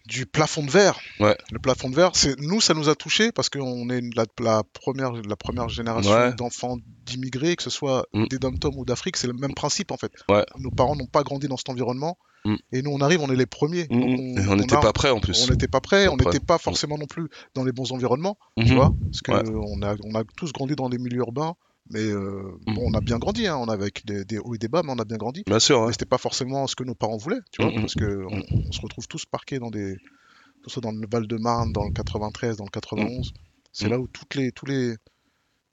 Du plafond de verre. Ouais. Le plafond de verre, c'est nous, ça nous a touché parce qu'on est la, la première, la première génération Ouais. d'enfants d'immigrés, que ce soit Mm. des dom ou d'Afrique, c'est le même principe en fait. Ouais. Nos parents n'ont pas grandi dans cet environnement. Mm. Et nous, on arrive, on est les premiers. Mm, Donc, mm. On n'était pas prêts en plus. on n'était pas prêts, on n'était pas forcément non plus dans les bons environnements, tu Mhm. vois, parce que Ouais. on a, on a tous grandi dans des milieux urbains, mais euh, Mm. bon, on a bien grandi, hein, on a avec des, des hauts et des bas, mais on a bien grandi. Bien sûr, ouais. Mais c'était pas forcément ce que nos parents voulaient, tu vois, Mm, mm, parce que on, on se retrouve tous parqués dans des, que ce soit dans le Val-de-Marne, dans le 93, dans le 91. C'est là où toutes les, tous les,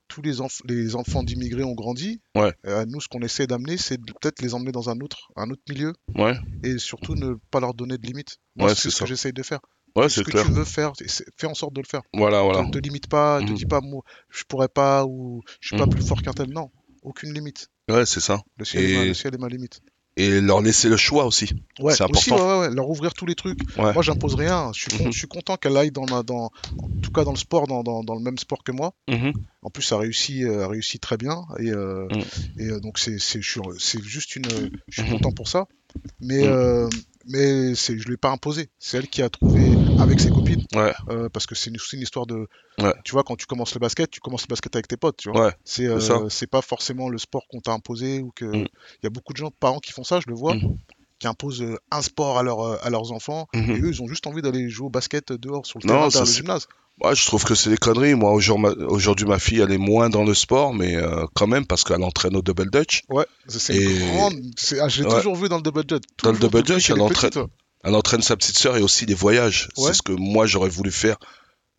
tous les, enf- les enfants d'immigrés ont grandi. Ouais. Euh, nous, ce qu'on essaie d'amener, c'est de peut-être les emmener dans un autre, un autre milieu Ouais, et surtout ne pas leur donner de limites. Ouais, c'est c'est ce ça. que j'essaye de faire. Ouais, ce que clair. tu veux faire, fais en sorte de le faire. Voilà, voilà. Ne te limite pas, ne te Mhm. dis pas moi, je pourrais pas ou je suis pas Mhm. plus fort qu'un tel. Non, aucune limite. Ouais, c'est ça. Le ciel, est, ma, Et- le ciel est ma limite. Et leur laisser le choix aussi. Ouais, C'est aussi, important. ouais, ouais, ouais, leur ouvrir tous les trucs. Moi, j'impose rien. Je suis, Mhm. je suis content qu'elle aille dans, ma- dans, en tout cas dans le sport, dans, dans, dans le même sport que moi. Mhm. En plus, ça réussit, euh, réussit très bien. Et, euh, Mhm. et euh, donc, c'est juste une. Je suis Mhm. content pour ça. Mais, euh, mais c'est- je ne l'ai pas imposé. C'est elle qui a trouvé avec ses copines. Ouais. Euh, parce que c'est une- aussi une histoire de. Ouais. Tu vois, quand tu commences le basket, tu commences le basket avec tes potes. Tu vois. Ouais, C'est euh, c'est pas forcément le sport qu'on t'a imposé ou que. Mm. Il y a beaucoup de gens, parents qui font ça, je le vois, Mm. Qui imposent euh, un sport à, leur, euh, à leurs enfants. Mhm. Et eux, ils ont juste envie d'aller jouer au basket dehors sur le Non, terrain ça, le gymnase. Ouais, je trouve que c'est des conneries. Moi, aujourd'hui, ma, fille, elle est moins dans le sport, mais euh, quand même, parce qu'elle entraîne au double dutch. Ouais, c'est Et- grande. Ah, je l'ai Ouais. toujours vu dans le double jet. Dans le double qu'elle elle entraîne- petite, ouais. Elle entraîne sa petite sœur et aussi des voyages. Ouais. C'est ce que moi, j'aurais voulu faire.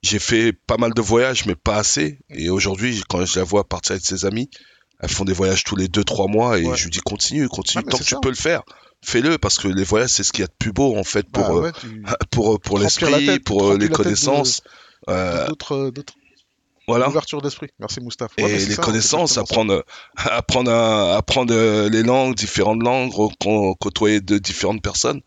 J'ai fait pas mal de voyages, mais pas assez. Et aujourd'hui, quand je la vois partir avec ses amis, elles font des voyages tous les 2-3 mois et je lui dis continue, continue, Ah, tant que tu peux le faire. Fais-le parce que les voyages, c'est ce qu'il y a de plus beau en fait pour, Bah euh, ouais, tu- pour, pour Remplir la l'esprit, pour euh, les connaissances. Euh, d'autres, voilà. d'esprit. Merci Moustapha. Et Ouais, les ça, connaissances, apprendre, apprendre, à- apprendre euh, les langues, différentes langues, côtoyer de différentes personnes.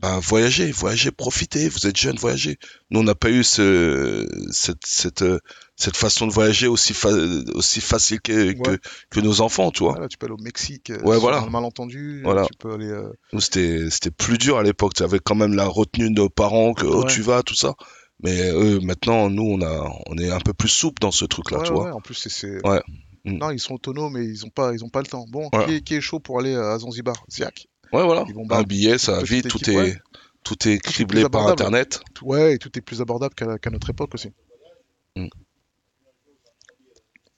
Ben, voyager, voyager, profiter. Vous êtes jeune, voyager. Nous, on n'a pas eu ce, cette, cette, euh, cette façon de voyager aussi, fa- aussi facile que, que, Ouais. que nos enfants, tu vois. Voilà, tu peux aller au Mexique, euh, Ouais, voilà. un malentendu. euh, Voilà. Tu peux aller. euh, Nous, c'était, c'était plus dur à l'époque. Tu avais quand même la retenue de nos parents, que oh, Ouais. tu vas, tout ça. Mais maintenant, nous, on a, on est un peu plus souple dans ce truc-là, tu vois. En plus, c'est. Ouais. Mm. Non, ils sont autonomes et ils ont pas, ils ont pas le temps. Bon, qui, est, qui est chaud pour aller à Zanzibar? Ziak. Ouais, voilà. Ils vont Un billet, ça va vite, tout est, tout est criblé par. Internet. Ouais, et tout est plus abordable qu'à qu'à notre époque aussi. Mm.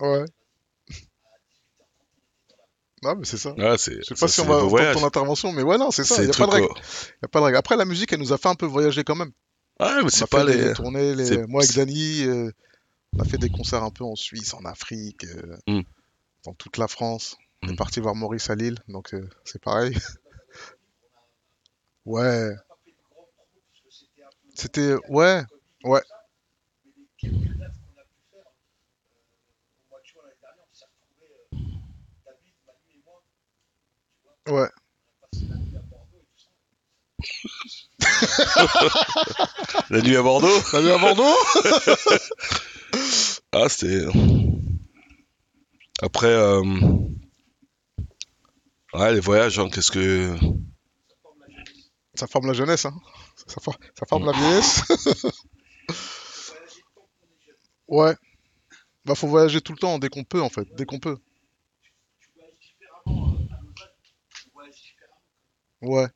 Ouais. À 18h30, on était dans la Non, mais c'est ça. C'est. Je sais pas si on va entendre ton intervention, mais ouais, non, c'est ça. Il n'y a, pas de règle. Y a pas de règle. Après, la musique, elle nous a fait un peu voyager quand même. Ouais, mais c'est pas les. tournées, les- moi avec Dany, euh, on a fait des concerts un peu en Suisse, en Afrique, euh, Mm. dans toute la France. On est Mm. parti voir Maurice à Lille, donc euh, c'est pareil. ouais, c'était. Ouais, ouais. tout ça. Mais les quelques dates qu'on a pu faire, euh, au mois de juin l'année dernière, on s'est retrouvés, euh, David, Manu et moi, tu vois, ouais. la nuit à Bordeaux. La nuit à Bordeaux Ah, c'était. Après, euh, ouais, les voyages, hein, qu'est-ce que. Ça forme la jeunesse, hein. Ça, for- ça forme la vieillesse. Ouais. Bah, faut voyager tout le temps, dès qu'on peut, en fait. Dès qu'on peut. Ouais.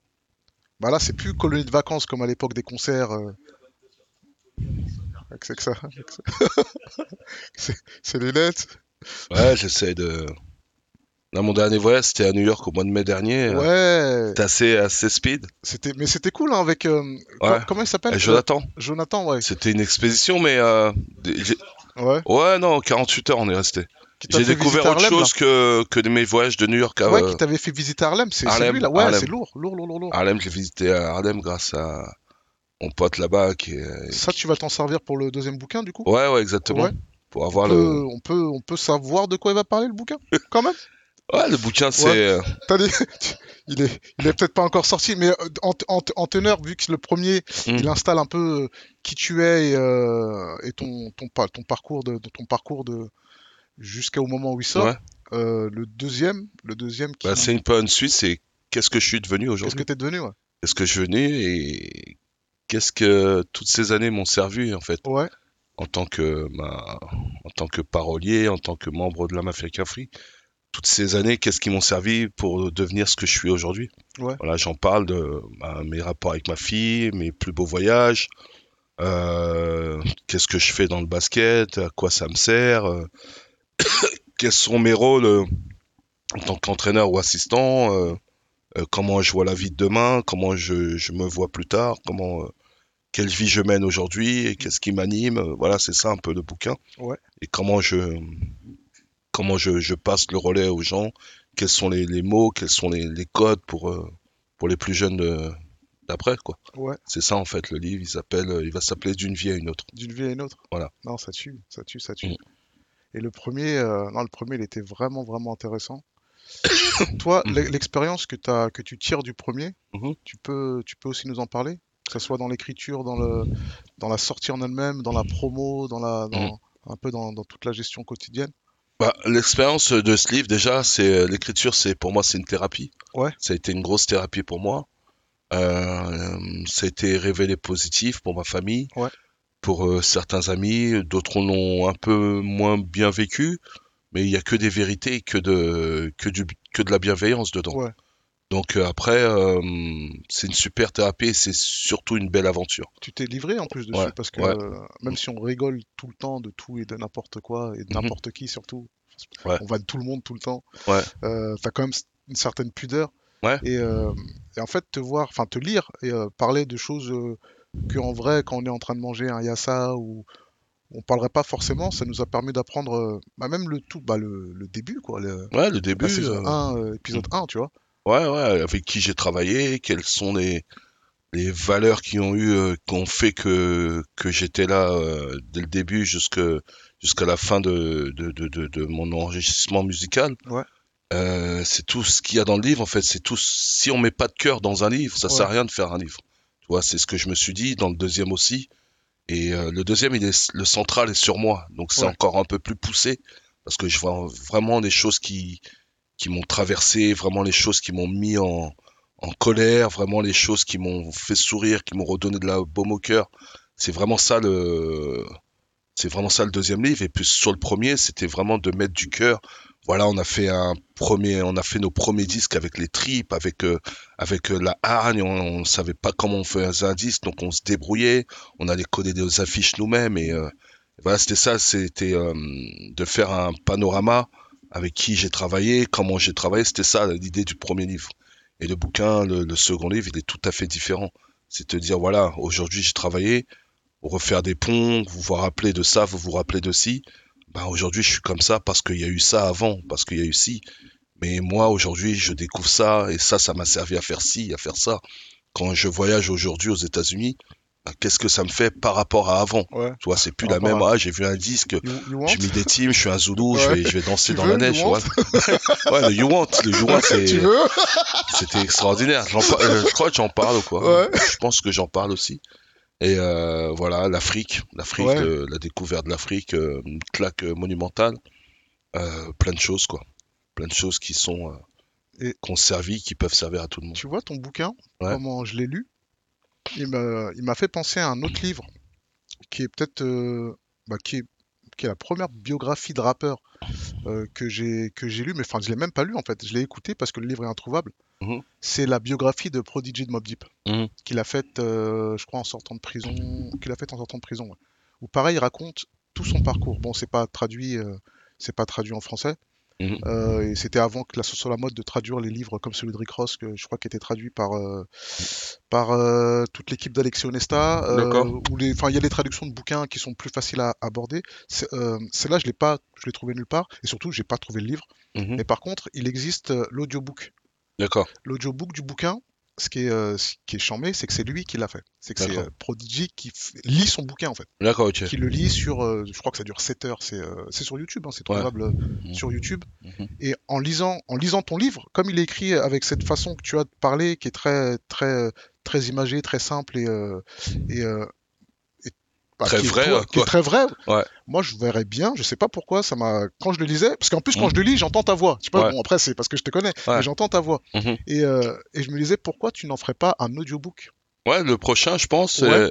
Bah là, c'est plus colonie de vacances comme à l'époque des concerts. euh, c'est que ça. avec ça. c'est lunettes. Ouais, j'essaie de. Là, mon dernier voyage, c'était à New York au mois de mai dernier. euh, Ouais. C'était assez, assez speed. C'était, mais c'était cool hein, avec. euh, Ouais. comment il s'appelle Et Jonathan, Jonathan, ouais. c'était une expédition, mais. euh, des- j'ai- Ouais. Ouais, non, 48 heures, on est resté. J'ai découvert autre Harlem, chose que, que mes voyages de New York à Ouais, euh, qui t'avait fait visiter Harlem. C'est lui là. Ouais, c'est lourd, lourd, lourd, lourd. Harlem. J'ai visité à Harlem grâce à mon pote là-bas qui est. Ça, tu vas t'en servir pour le deuxième bouquin, du coup? Ouais, ouais, exactement. Ouais. Pour On avoir peut, le. on peut, on peut savoir de quoi il va parler le bouquin, quand même? Ouais, le bouquin, c'est. euh, T'as dit- il est, il est peut-être pas encore sorti, mais euh, en, en- en teneur, vu que le premier, Mm. il installe un peu euh, qui tu es et, euh, et ton, ton, pa- ton parcours de, de ton parcours de jusqu'au moment où il sort. Ouais. Euh, le deuxième, le deuxième qui, bah, c'est une bonne suite, c'est qu'est-ce que je suis devenu qu'est-ce aujourd'hui que t'es devenu, ouais. Qu'est-ce que je suis devenu et qu'est-ce que toutes ces années m'ont servi en fait? Ouais, en tant que ma- en tant que parolier, en tant que membre de la Mafia Free. Toutes ces années, qu'est-ce qui m'ont servi pour devenir ce que je suis aujourd'hui? Ouais. Voilà, j'en parle de bah, mes rapports avec ma fille, mes plus beaux voyages, euh, qu'est-ce que je fais dans le basket, à quoi ça me sert, euh, quels sont mes rôles euh, en tant qu'entraîneur ou assistant, euh, euh, comment je vois la vie de demain, comment je, je me vois plus tard, comment quelle vie je mène aujourd'hui et qu'est-ce qui m'anime. Voilà, c'est ça un peu le bouquin. Ouais. Et comment je comment je, je passe le relais aux gens, quels sont les, les mots, quels sont les, les codes pour pour les plus jeunes de- d'après quoi. ouais, C'est ça en fait le livre. Il s'appelle, il va s'appeler d'une vie à une autre. d'une vie à une autre. Voilà. Non, ça tue, ça tue, ça tue. Mm. Et le premier, euh, non, le premier, il était vraiment, vraiment intéressant. Toi, Mm. l'e- l'expérience que tu tires du premier, Mhm. tu peux, tu peux aussi nous en parler? Que ce soit dans l'écriture, dans le, dans la sortie en elle-même, dans la promo, dans la, dans, un peu dans, dans toute la gestion quotidienne? Bah, l'expérience de ce livre, déjà, c'est l'écriture, c'est pour moi, c'est une thérapie. Ouais. Ça a été une grosse thérapie pour moi. Euh, ça a été révélé positif pour ma famille, Ouais. Pour euh, certains amis, d'autres l'ont un peu moins bien vécu, mais il y a que des vérités, et que de que du que de la bienveillance dedans. Ouais. Donc euh, après, euh, c'est une super thérapie et c'est surtout une belle aventure. Tu t'es livré en plus dessus, Ouais, parce que ouais. même si on rigole tout le temps de tout et de n'importe quoi, et de Mhm. n'importe qui surtout, on vanne tout le monde tout le temps, Ouais. euh, t'as quand même une certaine pudeur. Ouais. Et, euh, et en fait, te voir, enfin te lire et euh, parler de choses euh, que en vrai, quand on est en train de manger un yassa ou on parlerait pas forcément, ça nous a permis d'apprendre euh, bah, même le tout, bah, le, le début, quoi, le, Ouais, le la début. saison euh, 1, euh, épisode 1, tu vois. Ouais, ouais, avec qui j'ai travaillé, quelles sont les, les valeurs qui ont eu, euh, qui ont fait que, que j'étais là euh, dès le début jusqu'à la fin de, de, de, de, mon enrichissement musical. Ouais. Euh, c'est tout ce qu'il y a dans le livre, en fait. C'est tout. Si on met pas de cœur dans un livre, ça sert à Ouais. rien de faire un livre. Vois, c'est ce que je me suis dit dans le deuxième aussi. Et euh, le deuxième, il est, le central est sur moi. Donc c'est Ouais. encore un peu plus poussé parce que je vois vraiment les choses qui, qui m'ont traversé, vraiment les choses qui m'ont mis en, en colère, vraiment les choses qui m'ont fait sourire, qui m'ont redonné de la baume au cœur. C'est vraiment ça le, c'est vraiment ça le deuxième livre. Et puis sur le premier, c'était vraiment de mettre du cœur. Voilà, on a fait un premier, on a fait nos premiers disques avec les tripes, avec euh, avec euh, la hargne. On, on savait pas comment on faisait un disque, donc on se débrouillait. On allait coder des affiches nous-mêmes et euh, voilà, c'était ça. C'était euh, de faire un panorama avec qui j'ai travaillé, comment j'ai travaillé. C'était ça l'idée du premier livre. Et le bouquin, le, le second livre, il est tout à fait différent. C'est te dire voilà, aujourd'hui j'ai travaillé, refaire des ponts, vous vous rappelez de ça, vous vous rappelez de ci. Ben, aujourd'hui, je suis comme ça parce qu'il y a eu ça avant, parce qu'il y a eu ci. Mais moi, aujourd'hui, je découvre ça et ça, ça m'a servi à faire ci, à faire ça. Quand je voyage aujourd'hui aux États-Unis, ben, qu'est-ce que ça me fait par rapport à avant? Ouais. Tu vois, c'est plus Par la même. à- Ah, j'ai vu un disque, j'ai mis des teams, je suis un Zoulou, je, vais, je vais danser Tu dans veux, la neige. You Ouais. ouais, le You Want, le You Want, c'était extraordinaire. Euh, je crois que j'en parle quoi. Ouais. Je pense que j'en parle aussi. Et euh, voilà, l'Afrique, l'Afrique, Ouais. euh, la découverte de l'Afrique, euh, une claque euh, monumentale, plein de choses quoi, plein de choses qui sont Et- qui ont servi, qui peuvent servir à tout le monde. Tu vois ton bouquin, Ouais. comment je l'ai lu, il m'a il m'a fait penser à un autre livre qui est peut-être bah, qui est, qui est la première biographie de rappeur euh, que j'ai que j'ai lu, mais enfin je l'ai même pas lu en fait, je l'ai écouté parce que le livre est introuvable. Mhm. C'est la biographie de Prodigy de Mob Deep Mhm. qu'il a faite, euh, je crois, en sortant de prison, qu'il a faite en sortant de prison. ouais. Où pareil, il raconte tout son parcours. Bon, c'est pas traduit, euh, c'est pas traduit en français. Mhm. Euh, et c'était avant que la soit sur la mode de traduire les livres comme celui de Rick Ross, que je crois qui était traduit par, euh, par euh, toute l'équipe d'Alexis Onesta. où les, il y a des traductions de bouquins qui sont plus faciles à aborder. C'est, Celle-là, je l'ai pas, je l'ai trouvé nulle part. Et surtout, j'ai pas trouvé le livre. Mhm. Mais par contre, il existe l'audiobook. D'accord. L'audiobook du bouquin, ce qui est, euh, ce qui est chambé, c'est que c'est lui qui l'a fait. C'est que c'est euh, Prodigy qui f- lit son bouquin en fait. D'accord, ok. Qui le lit sur, euh, je crois que ça dure 7 heures. C'est euh, c'est sur YouTube, hein, c'est trouvable Mhm. sur YouTube. Mhm. Et en lisant, en lisant ton livre, comme il est écrit avec cette façon que tu as de parler, qui est très, très, très imagée, très simple et, Très qui vrai, qui est très vrai. Ouais. Moi, je verrais bien. Je sais pas pourquoi ça m'a. Quand je le lisais, parce qu'en plus quand Mhm. je le lis, j'entends ta voix. Je sais pas. Ouais. Bon après c'est parce que je te connais, Ouais. mais j'entends ta voix. Mhm. Et, euh, et je me disais pourquoi tu n'en ferais pas un audiobook? Ouais, le prochain, je pense. Ouais. euh,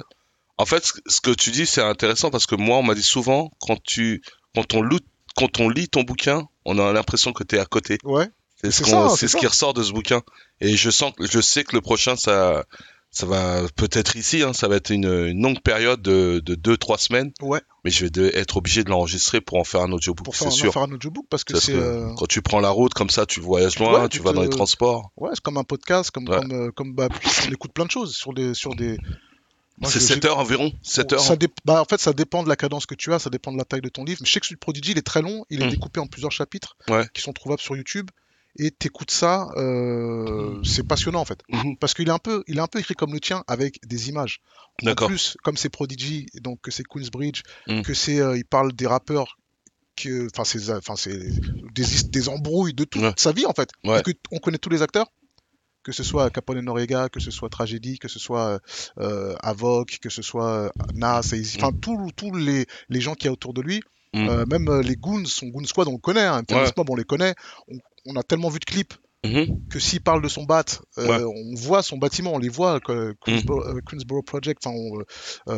En fait, ce- que tu dis, c'est intéressant parce que moi, on m'a dit souvent, quand tu, quand on, quand on lit ton bouquin, on a l'impression que tu es à côté. Ouais. C'est ce, ça, ce qui ressort de ce bouquin. Et je sens, je sais que le prochain, ça, ça va peut-être ici, hein, ça va être une, une longue période de, de deux, trois semaines. Ouais. Mais je vais de- être obligé de l'enregistrer pour en faire un audiobook, Pour c'est faire, en sûr. faire un audiobook parce que c'est euh, Quand tu prends la route comme ça, tu voyages loin, Ouais, tu tu vas dans les transports. ouais, c'est comme un podcast, comme, Ouais. comme, euh, comme bah, on écoute plein de choses sur des sur des. C'est je- 7 j'ai- heures environ. 7 heures. Ça dé- bah, en fait, ça dépend de la cadence que tu as, ça dépend de la taille de ton livre. Mais je sais que celui de Prodigy, il est très long, il est Mm. découpé en plusieurs chapitres Ouais. qui sont trouvables sur YouTube. Et t'écoutes ça, euh, c'est passionnant en fait. Mhm. Parce qu'il est un peu, il est un peu écrit comme le tien avec des images. En plus, comme c'est Prodigy, donc que c'est Queensbridge, Mm. que c'est, euh, il parle des rappeurs, que, enfin c'est, enfin c'est des, des embrouilles de toute Ouais. sa vie en fait. Ouais. On connaît tous les acteurs, que ce soit Capone Noriega, que ce soit Tragédie, que ce soit euh, Avoc, que ce soit euh, Nas, et Easy, enfin tous tous les, les gens qui y a autour de lui, euh, même euh, les Goons, son Goon Squad, on le connaît, hein, Mob, on les connaît, on, on a tellement vu de clips Mhm. que s'il parle de son bat, euh, Ouais. on voit son bâtiment, on les voit, que- Queensboro, euh, Queensboro Project, enfin, on, euh,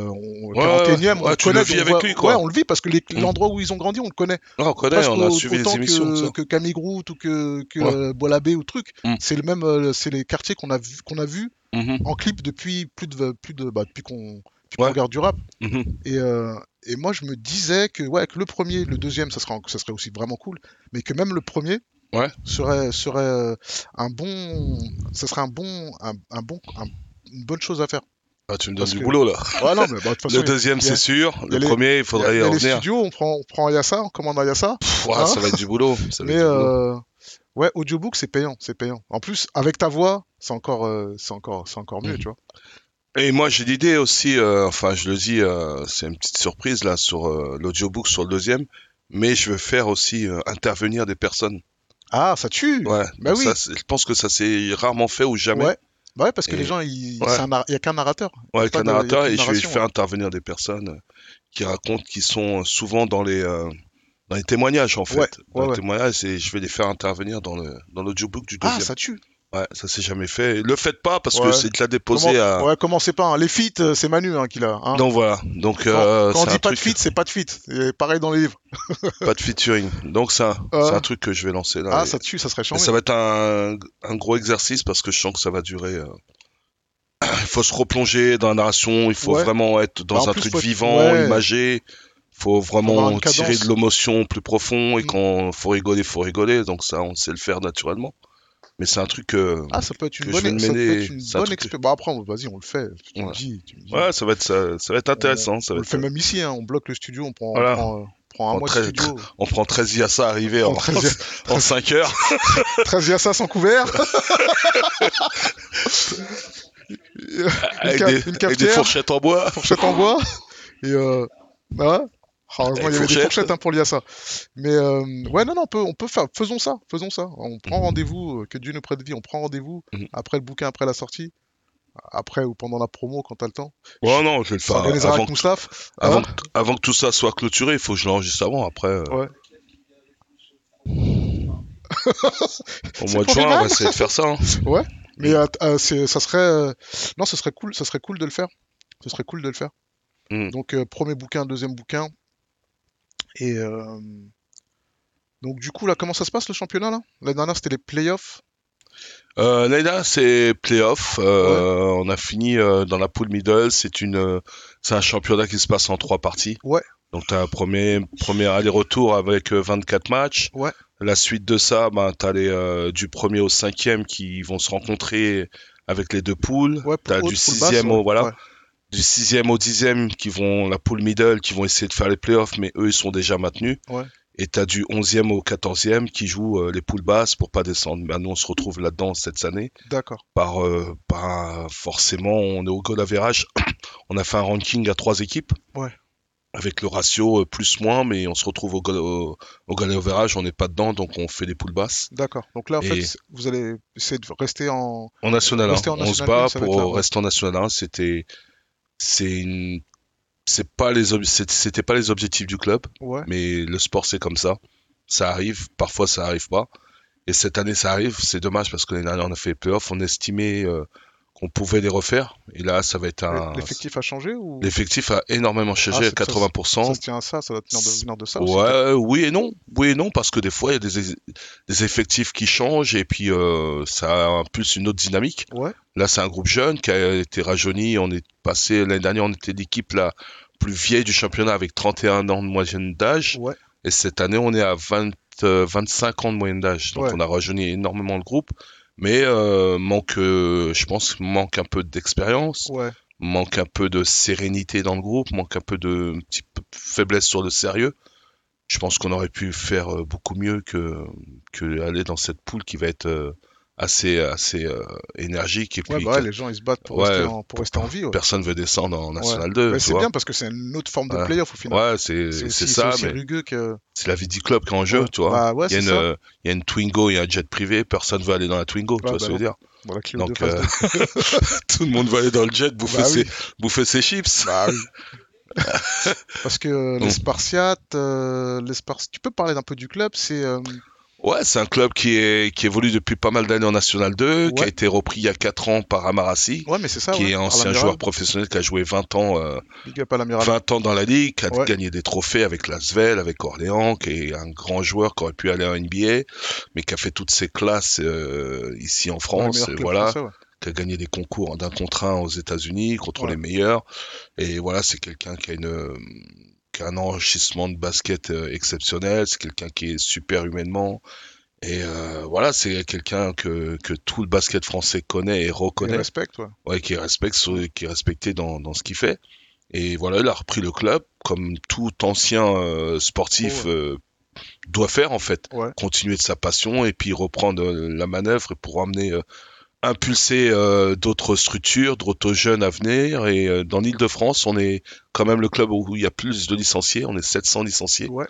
on, le Ouais, 41e, ouais, on le tu le connaît, vis on avec voit- lui, quoi. Ouais, on le vit parce que Mm. l'endroit où ils ont grandi, on le connaît. Ah, on connaît, Presque on a suivi les émissions. que, ça. que Camille Groot ou que, que euh, Boilabé ou truc. C'est le même, euh, c'est les quartiers qu'on a vu, qu'on a vu Mhm. en clip depuis plus de, plus de, bah, depuis qu'on regarde du rap. Mhm. Et, euh, et moi, je me disais que, ouais, que le premier, le deuxième, ça serait, en- ça serait aussi vraiment cool, mais que même le premier Ouais. serait, serait euh, un bon, ça serait un bon, un, un bon, un- une bonne chose à faire. Ah, tu me donnes Parce du que- boulot là. Ouais, non, mais bah, façon, Le deuxième, a- c'est sûr. Le les- premier, il il y a, faudrait y a les studios, on prend, on prend Ayasa, on commande Ayasa. Pff, Hein ça va être du boulot. ça va Mais être du boulot. euh, ouais, audiobook, c'est payant, c'est payant. En plus, avec ta voix, c'est encore, euh, c'est encore, c'est encore mieux, Mhm. tu vois. Et moi, j'ai l'idée aussi, euh, enfin, je le dis, c'est une petite surprise là sur l'audiobook sur le deuxième, mais je veux faire aussi intervenir des personnes. Ah, ça tue. Ouais. Bah oui. ça, je pense que ça s'est rarement fait ou jamais. Ouais. Bah ouais, parce que Et- les gens, Ouais. il y a qu'un narrateur. Ouais, avec pas un de- y a narrateur de et je vais faire ouais. intervenir des personnes euh, qui racontent, qui sont euh, souvent dans les euh, dans les témoignages en fait. Ouais, dans les témoignages et je vais les faire intervenir dans le dans l'audiobook du Ah, deuxième. ça tue. Ouais, ça s'est jamais fait. Le faites pas parce que c'est de la déposer Comment- à. Ouais, commencez pas. hein. Les feats, euh, c'est Manu hein, qui l'a. hein. Donc voilà. Donc Quand, euh, quand on dit pas de feat, c'est pas de feat. Et pareil dans les livres. pas de featuring. Donc ça, c'est un truc que je vais lancer là. Ah, Et- ça dessus, ça serait changé. ça va être un, un gros exercice parce que je sens que ça va durer. euh, Il faut se replonger dans la narration. Il faut Ouais. vraiment être dans Bah, un plus, truc faut vivant, ouais. imagé. Faut avoir vraiment tirer de l'émotion plus profond et Mm. quand faut rigoler, faut rigoler. Donc ça, on sait le faire naturellement. Mais c'est un truc. euh, Ah, ça peut être une bonne, ça peut être une bonne truc expérience. Bah après, on- vas-y, on le fait. Tu me Ouais. dis. Tu me dis. Ouais, ça va être ça, ça va être intéressant. ça on va le être- fait même ici. Hein. On bloque le studio. On prend, on Voilà. prend, euh, on prend un En mois très- de studio. On prend 13 Yassa arrivé en, En 13 en 5 heures. 13 via ça sans couvert. avec, ca- des, une avec des fourchettes en bois. fourchette en bois. Et euh, ah. Ah, heureusement, il y avait des fourchette. fourchettes hein, pour lier à ça. Mais euh, ouais, non, non, on peut, on peut faire. Faisons ça, faisons ça. On prend Mhm. rendez-vous, euh, que Dieu nous prête vie, on prend rendez-vous Mhm. après le bouquin, après la sortie, après ou pendant la promo quand t'as le temps. Ouais, non, je vais le Ça faire avant, avant, Hein que- avant que tout ça soit clôturé. Il faut que je l'enregistre avant. Après, euh, Ouais. au mois de juin, on va essayer de faire ça. hein. Mais euh, euh, c'est- ça serait, non, ce serait cool, ça serait cool de le faire. Ce serait cool de le faire. Mhm. Donc premier bouquin, deuxième bouquin. Et euh, donc du coup là, comment ça se passe le championnat là? La dernière c'était les playoffs? Euh, L'année dernière, c'est playoff. Euh, On a fini euh, dans la pool middle. C'est une, euh, c'est un championnat qui se passe en trois parties. Ouais. Donc, tu as un premier, premier aller-retour avec euh, 24 matchs. Ouais. La suite de ça, ben, tu as les, du premier au cinquième qui vont se rencontrer avec les deux poules. Ouais, T'as haute, du sixième basse, au, voilà. Du sixième au dixième qui vont, la pool middle, qui vont essayer de faire les playoffs, mais eux, ils sont déjà maintenus. Ouais. Et t'as du onzième au quatorzième qui jouent euh, les poules basses pour pas descendre. Nous, on se retrouve là-dedans cette année D'accord. par, euh, par forcément, on est au goal average. on a fait un ranking à trois équipes. Ouais. Avec le ratio euh, plus-moins, mais on se retrouve au goal, au, au goal average, on n'est pas dedans, donc on fait des poules basses. D'accord. Donc là en fait, Et- vous allez essayer de rester en. En National 1, Rester en on se bat pour rester en National 1. C'était, c'est une, c'est pas les, c'était pas les objectifs du club, Ouais. mais le sport c'est comme ça. Ça arrive, parfois ça arrive pas. Et cette année ça arrive, c'est dommage parce que l'année dernière on a fait les playoffs, on estimait euh, qu'on pouvait les refaire. Et là ça va être un. L'effectif a changé ou L'effectif a énormément changé Ah, à ça- 80%. ça se tient à ça Ça doit tenir de, venir de ça. Ouais, oui et non. Oui et non, parce que des fois, il y a des, des effectifs qui changent et puis euh, ça a plus une autre dynamique. Ouais. Là, c'est un groupe jeune qui a été rajeuni. On est passé, l'année dernière, on était l'équipe la plus vieille du championnat avec 31 ans de moyenne d'âge. Ouais. Et cette année, on est à 20, euh, 25 ans de moyenne d'âge. Donc, Ouais. on a rajeuni énormément le groupe. Mais euh, manque, euh, je pense, manque un peu d'expérience Ouais. manque un peu de sérénité dans le groupe, manque un peu de faiblesse sur le sérieux. Je pense qu'on aurait pu faire euh, beaucoup mieux que, que aller dans cette poule qui va être assez, assez euh, énergique. Et Ouais, puis bah ouais, les gens ils se battent pour, Ouais, rester, en, pour rester en vie. Personne veut descendre en National 2. Mais tu c'est bien parce que c'est une autre forme de playoff au final. Ouais, c'est ça, aussi mais que. c'est la vie du club qui est en jeu, tu vois. Bah il, y a une, euh, il y a une Twingo, il y a un jet privé, personne veut aller dans la Twingo, tu Ouais, vois bah ce que je veux dire. Bon, la Clio 2 Donc, euh, 2. tout le monde va aller dans le jet, bouffer, Bah ses, oui. bouffer ses chips. Bah oui. Parce que euh, les. Spartiates, les tu peux parler d'un peu du club, c'est Ouais, c'est un club qui, est, qui évolue depuis pas mal d'années en National 2, qui a été repris il y a 4 ans par Amarassi, ouais mais c'est ça qui ouais, est ancien joueur professionnel qui a joué 20 ans, euh, Big up à l'amiral. 20 ans dans la ligue, qui a gagné des trophées avec Lasvel, avec Orléans, qui est un grand joueur qui aurait pu aller en NBA, mais qui a fait toutes ses classes euh, ici en France, et voilà, français, qui a gagné des concours d'un contre un aux États-Unis contre les meilleurs. Et voilà, c'est quelqu'un qui a une un enrichissement de basket euh, exceptionnel. C'est quelqu'un qui est super humainement. Et euh, voilà, c'est quelqu'un que, que tout le basket français connaît et reconnaît. respecte, ouais. Ouais, qui respecte, qui est respecté dans, dans ce qu'il fait. Et voilà, il a repris le club comme tout ancien euh, sportif Oh, euh, doit faire en fait Ouais. continuer de sa passion et puis reprendre la manœuvre pour amener, impulser euh, d'autres structures, d'autres jeunes à venir. Et euh, dans l'Île-de-France, on est quand même le club où il y a plus de licenciés, on est 700 licenciés. Ouais.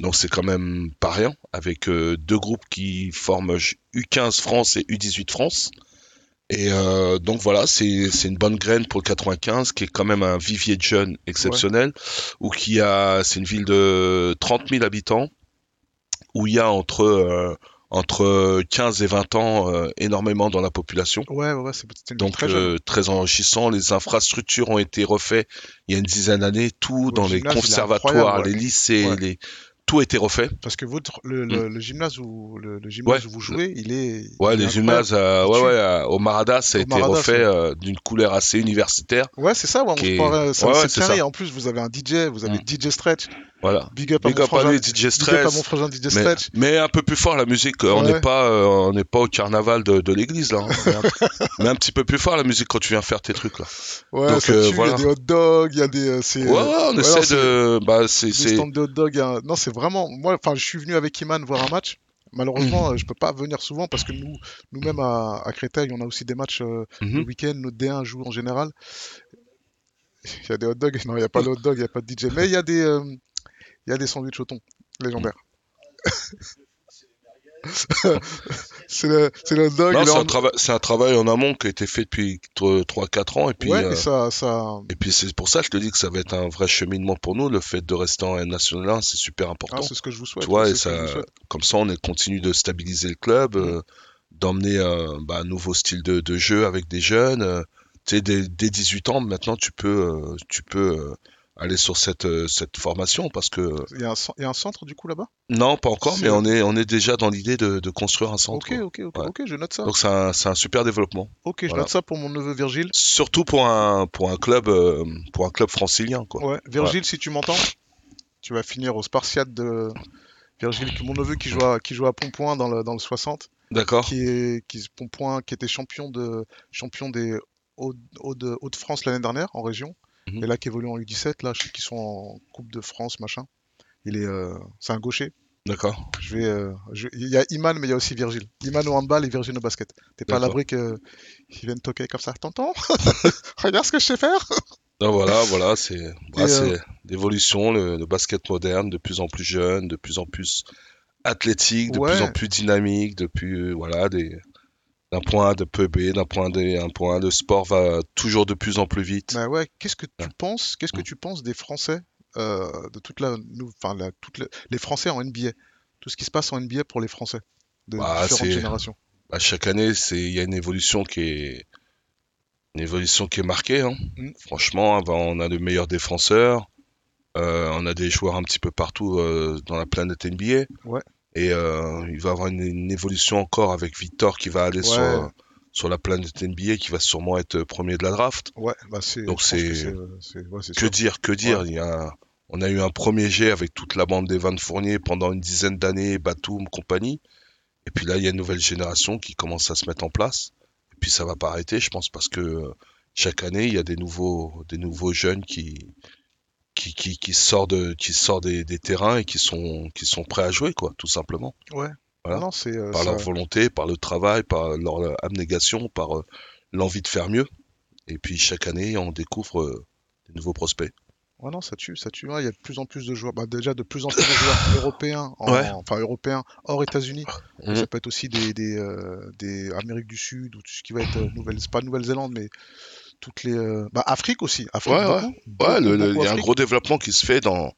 Donc c'est quand même pas rien, avec euh, deux groupes qui forment U15 France et U18 France. Et euh, donc voilà, c'est c'est une bonne graine pour le 95, qui est quand même un vivier de jeunes exceptionnel, où qui a, c'est une ville de 30 000 habitants, où il y a entre, euh, entre 15 et 20 ans euh, énormément dans la population. Ouais, ouais, c'était Donc très euh, très enrichissant, les infrastructures ont été refaites il y a une dizaine d'années, tout dans les gymnase, conservatoires, les lycées, Ouais. les tout a été refait. Parce que votre, le, le, le gymnase où, le, le gymnase Mm. Ouais. où vous jouez, il est. Ouais, il est les gymnases euh, ouais, ouais, au Maradas, ça a Au été refait euh, d'une couleur assez universitaire. Ouais, c'est ça, ouais, on se est- ça, Ouais, carré. ça. En plus, vous avez un DJ, vous avez Mm. DJ Stretch. Voilà. Big up à Big mon up à lui, DJ Big up à mon DJ Stretch. mais un peu plus fort la musique, on Ouais. n'est pas, euh, on n'est pas au carnaval de, de l'église là. hein. mais, un, mais un petit peu plus fort la musique quand tu viens faire tes trucs là. Ouais, Donc, ça euh, voilà. il y a des hot dogs, il y a des. c'est, Ouais, on essaie de, bah c'est, des stands de hot dog. il y a un- Non, c'est vraiment. Moi, enfin, je suis venu avec Iman voir un match. Malheureusement, euh, je peux pas venir souvent parce que nous, nous-mêmes à, à Créteil, on a aussi des matchs euh, Mhm. le week-end. Notre D1 joue en général. Il y a des hot dogs. Non, il n'y a pas de hot dog, il n'y a pas de DJ. Mais il y a des, euh, il y a des sandwichs au thon légendaires. c'est le, le dog. C'est un, trava- un travail en amont qui a été fait depuis 3-4 ans et puis, ouais, euh, et ça, ça, et puis c'est pour ça que je te dis que ça va être un vrai cheminement pour nous. Le fait de rester en national 1, c'est super important. ah, c'est ce que je vous souhaite. tu vois, c'est et ça, souhaite. comme ça, on continue de stabiliser le club, euh, d'emmener euh, bah, un nouveau style de, de jeu avec des jeunes. euh, tu sais, dès, dès 18 ans, maintenant, tu peux, tu peux aller sur cette, euh, cette formation parce que Il y, a un, il y a un centre du coup là-bas? Non, pas encore, mais on est, on est déjà dans l'idée de, de construire un centre. Ok, ok, ok, Ouais. ok, je note ça. Donc c'est un, un super développement. Ok, je voilà. note ça pour mon neveu Virgile. Surtout pour un, pour un club, euh, pour un club francilien, quoi. Ouais, Virgile, si tu m'entends, tu vas finir au Spartiate de Virgile, mon neveu qui joue à, qui joue à Pontpoint dans le, dans le 60, D'accord. qui est qui, Pontpoint, qui était champion de champion des Hauts- Hauts de, Hauts-de-France l'année dernière en région, Mhm. et là qui évolue en U17, là, je sais qu'ils sont en Coupe de France, machin. Il est, euh, c'est un gaucher. D'accord. Je vais, euh, je- il y a Iman, mais il y a aussi Virgile. Iman au handball et Virgile au basket. T'es pas à l'abri qu'ils viennent toquer comme ça. Tonton, regarde ce que je sais faire. Donc voilà, voilà, c'est, voilà, c'est l'évolution, le, le basket moderne, de plus en plus jeune, de plus en plus athlétique, de Ouais. plus en plus dynamique, de plus, voilà, des, d'un point A de peu B, d'un point D, un point A, le sport va toujours de plus en plus vite. Bah ouais, qu'est-ce que tu Ouais. penses, qu'est-ce que Mm. tu penses des Français, euh, de toute la, enfin la, toute la- les Français en NBA, tout ce qui se passe en NBA pour les Français de Bah, différentes générations. À chaque année, c'est, il y a une évolution qui est, une évolution qui est marquée, hein. Mm. Franchement, avant, on a de meilleurs défenseurs, euh, on a des joueurs un petit peu partout euh, dans la planète NBA. Ouais. Et euh, il va y avoir une, une évolution encore avec Victor qui va aller Ouais. sur, sur la planète NBA, qui va sûrement être premier de la draft. Ouais, bah c'est. Donc que c'est- ouais, Que dire, que dire. Il y a, on a eu un premier jet avec toute la bande des Van Fournier pendant une dizaine d'années, Batum, compagnie. Et puis là, il y a une nouvelle génération qui commence à se mettre en place. Et puis ça va pas arrêter, je pense, parce que euh, chaque année, il y a des nouveaux, des nouveaux jeunes qui, qui, qui, qui sortent, de, qui sortent des, des terrains et qui sont, qui sont prêts à jouer, quoi, tout simplement. Ouais. Voilà. Non, c'est euh, Par ça- leur volonté, par le travail, par leur euh, abnégation, par euh, l'envie de faire mieux. Et puis chaque année, on découvre euh, des nouveaux prospects. Ouais, non, ça tue, ça tue. Ouais, Il y a de plus en plus de joueurs, bah, déjà de plus en plus de joueurs européens, en- Ouais. enfin européens hors États-Unis. Mhm. Ça peut être aussi des, des, des Amériques du Sud ou tout ce qui va être Nouvelle, pas Nouvelle-Zélande, mais toutes les, euh, bah, Afrique aussi. Afrique, Ouais, ouais. beaucoup, Ouais, beaucoup, le- le- beaucoup il y a un gros développement qui se fait dans,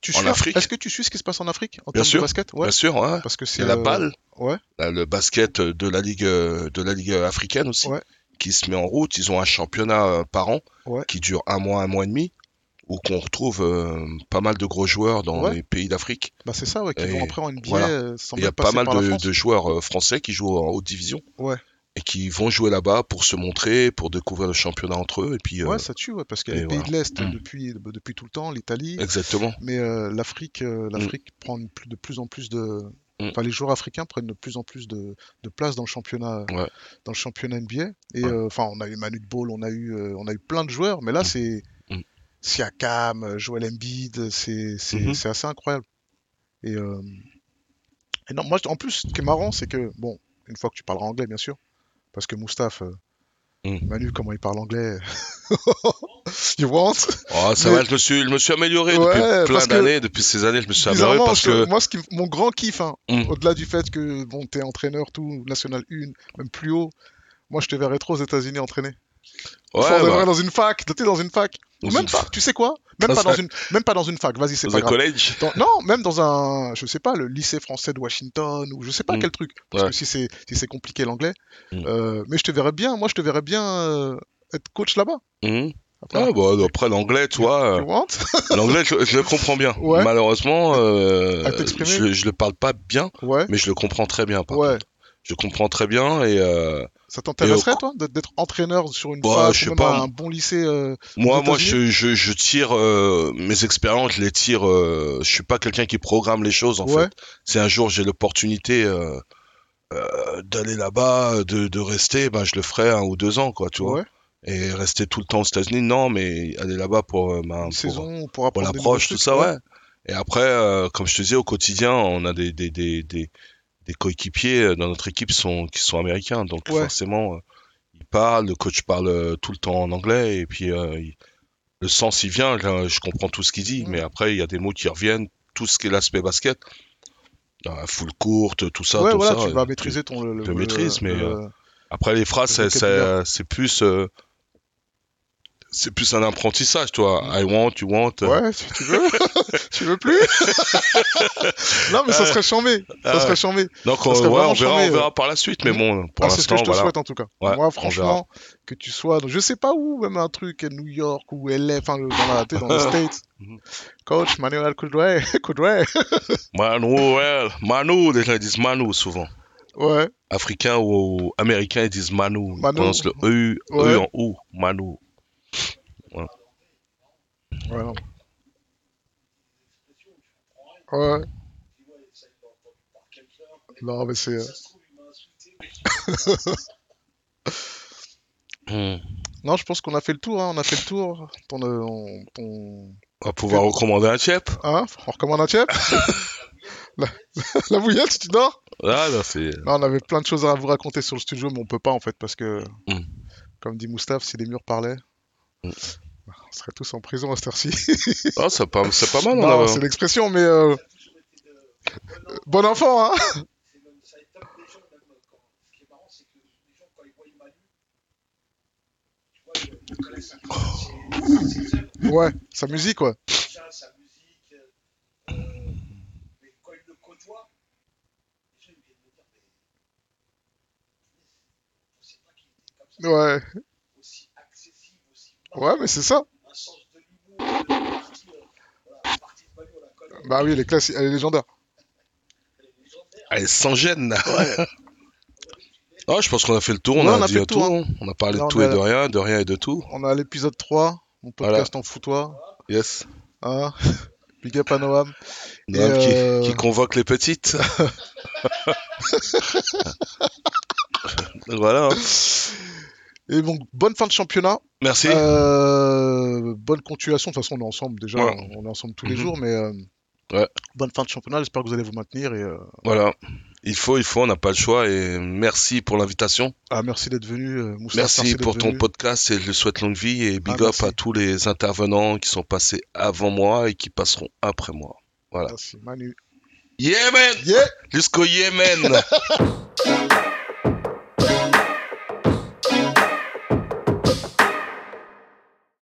Tu en suis- Afrique. Est-ce que tu suis ce qui se passe en Afrique en Bien termes sûr, de basket? Ouais. bien sûr, ouais. Parce que c'est a la euh, balle, Ouais. là, le basket de la ligue, euh, de la ligue africaine aussi, Ouais. qui se met en route. Ils ont un championnat euh, par an Ouais. qui dure un mois, un mois et demi, où qu'on retrouve euh, pas mal de gros joueurs dans les pays d'Afrique. Bah c'est ça, ouais, qui Et vont après en NBA voilà. euh, sans Il y a pas mal de, de joueurs euh, français qui jouent en haute division. Ouais. Et qui vont jouer là-bas pour se montrer, pour découvrir le championnat entre eux. Et puis, euh, Ouais, ça tue, ouais, parce qu'il y a les pays voilà. de l'Est Mm. depuis, depuis tout le temps, l'Italie, exactement. mais euh, l'Afrique euh, Mm. l'Afrique prend de plus en plus de... Mm. Enfin, les joueurs africains prennent de plus en plus de, de place dans le championnat, Ouais. dans le championnat NBA. Et Ouais. euh, enfin, on a eu Manu de Ball, on a eu, euh, on a eu plein de joueurs, mais là, c'est. Siakam, euh, Joel Embiid, c'est c'est assez incroyable. Et, euh, et non, moi, en plus, ce qui est marrant, c'est que, bon, une fois que tu parleras anglais, bien sûr, parce que Moustaphe, euh, Mm. Manu, comment il parle anglais You want? Oh, ça Mais- va, je me suis, je me suis amélioré Ouais, depuis plein que- d'années. Depuis ces années, je me suis amélioré parce que. moi, ce qui, mon grand kiff, hein, Mm. au-delà du fait que bon, t'es entraîneur, tout, National 1, même plus haut, moi, je te verrais trop aux États-Unis entraîner. Ouais, bah, dans une fac, t'es dans une fac. Ou même pas, tu sais quoi? Même pas, dans un- une, même pas dans une fac, vas-y, c'est Dans pas un grave. collège. Dans- non, même dans un, je sais pas, le lycée français de Washington ou je sais pas Mm. quel truc. Parce Ouais. que si c'est si c'est compliqué l'anglais, Mm. euh, mais je te verrais bien, moi je te verrais bien euh, être coach là-bas. Mhm. Après, Ah, bah, après l'anglais, tu vois, euh, l'anglais, je, je le comprends bien. Ouais. Malheureusement, euh, je, je le parle pas bien, Ouais, mais je le comprends très bien. Par. Je comprends très bien et Ça t'intéresserait toi d'être entraîneur sur une Bah, je sais pas, un bon lycée euh, moi, moi, je, je, je tire euh, mes expériences, je les tire. euh, je suis pas quelqu'un qui programme les choses en Ouais. fait. Si un jour j'ai l'opportunité euh, d'aller là-bas, de, de rester, ben je le ferai un ou deux ans, quoi, tu vois. ouais, Et rester tout le temps aux États-Unis, non, mais aller là-bas pour, ben, pour, saison pour l'approche, tout ça, ouais. Et après, comme je te disais, au quotidien, on a des, des, des, des, des coéquipiers euh, dans notre équipe sont, qui sont américains. Donc Ouais. forcément, euh, ils parlent, le coach parle euh, tout le temps en anglais. Et puis, euh, il- le sens, il vient, là, je comprends tout ce qu'il dit. Mais après, il y a des mots qui reviennent, tout ce qui est l'aspect basket. Euh, full courte, tout ça, Ouais, tout voilà, ça. tu vas maîtriser ton le, le maîtrises, mais, le- Après, les phrases, c'est- Le plus... euh, c'est plus un apprentissage, toi. I want, you want. euh, Ouais, si tu veux. tu veux plus? Non, mais ça serait chambé. Ça Ah, serait chambé. Donc, Ça on, serait ouais, vraiment on verra, charmé, on euh. verra par la suite, mais bon, pour Ah, c'est ce que je te voilà. souhaite en tout cas. Ouais, Moi, franchement, que tu sois, je sais pas où, même un truc à New York ou LA, enfin dans la, les States. Mhm. Coach Manuel Kudway, Kudway. Manuel, Manu, gens ils disent Manu souvent. Ouais, Africains ou américains, ils disent Manu. Ils Manu. prononcent le E, Ouais. E en O, Manu. Ouais, non. Ouais, non, mais c'est. euh. Hmm. Non, je pense qu'on a fait le tour, hein, on a fait le tour. Ton, euh, on- ton... On va pouvoir recommander un chip. Hein? On recommande un chip la... la bouillette, tu dors? Ah, là, c'est. Non, on avait plein de choses à vous raconter sur le studio, mais on peut pas en fait, parce que, Mm. comme dit Moustaphe, si les murs parlaient, Mm. On serait tous en prison à cette heure-ci. Ah, c'est pas, c'est pas mal, on Non, a- c'est l'expression, mais euh, bon enfant, hein C'est même, ça étonne les gens, même quand. Ce qui est marrant, c'est que les gens, quand ils voient Manu, tu vois, ils, ils connaissent un peu ses, ses œuvres, Ouais, sa musique, ouais. Ouais. Ouais, mais c'est ça. Voilà. Bah oui, elle est classique, elle est légendaire. Elle est sans gêne. Ah, je pense qu'on a fait le tour, on Ouais, a on a dit le tout. tour, hein. On a parlé Là, de tout et de rien, de rien et de tout. On a l'épisode 3, mon podcast en foutoir. Yes. Hein Big up à Noam. Noam Et, qui, euh, qui convoque les petites. Voilà. hein. Et donc, bonne fin de championnat. Merci. Euh, bonne continuation. De toute façon, on est ensemble déjà. Ouais. On est ensemble tous les Mhm. jours. Mais euh, Ouais. bonne fin de championnat. J'espère que vous allez vous maintenir. Et, euh, Voilà. Il faut, il faut, on n'a pas le choix. Et merci pour l'invitation. ah, merci d'être venu. Moussa, Merci pour ton venu. podcast et je souhaite longue vie et big Ah, up à tous les intervenants qui sont passés avant moi et qui passeront après moi. Voilà. Merci, Manu. Yémen Yeah Jusqu'au Yémen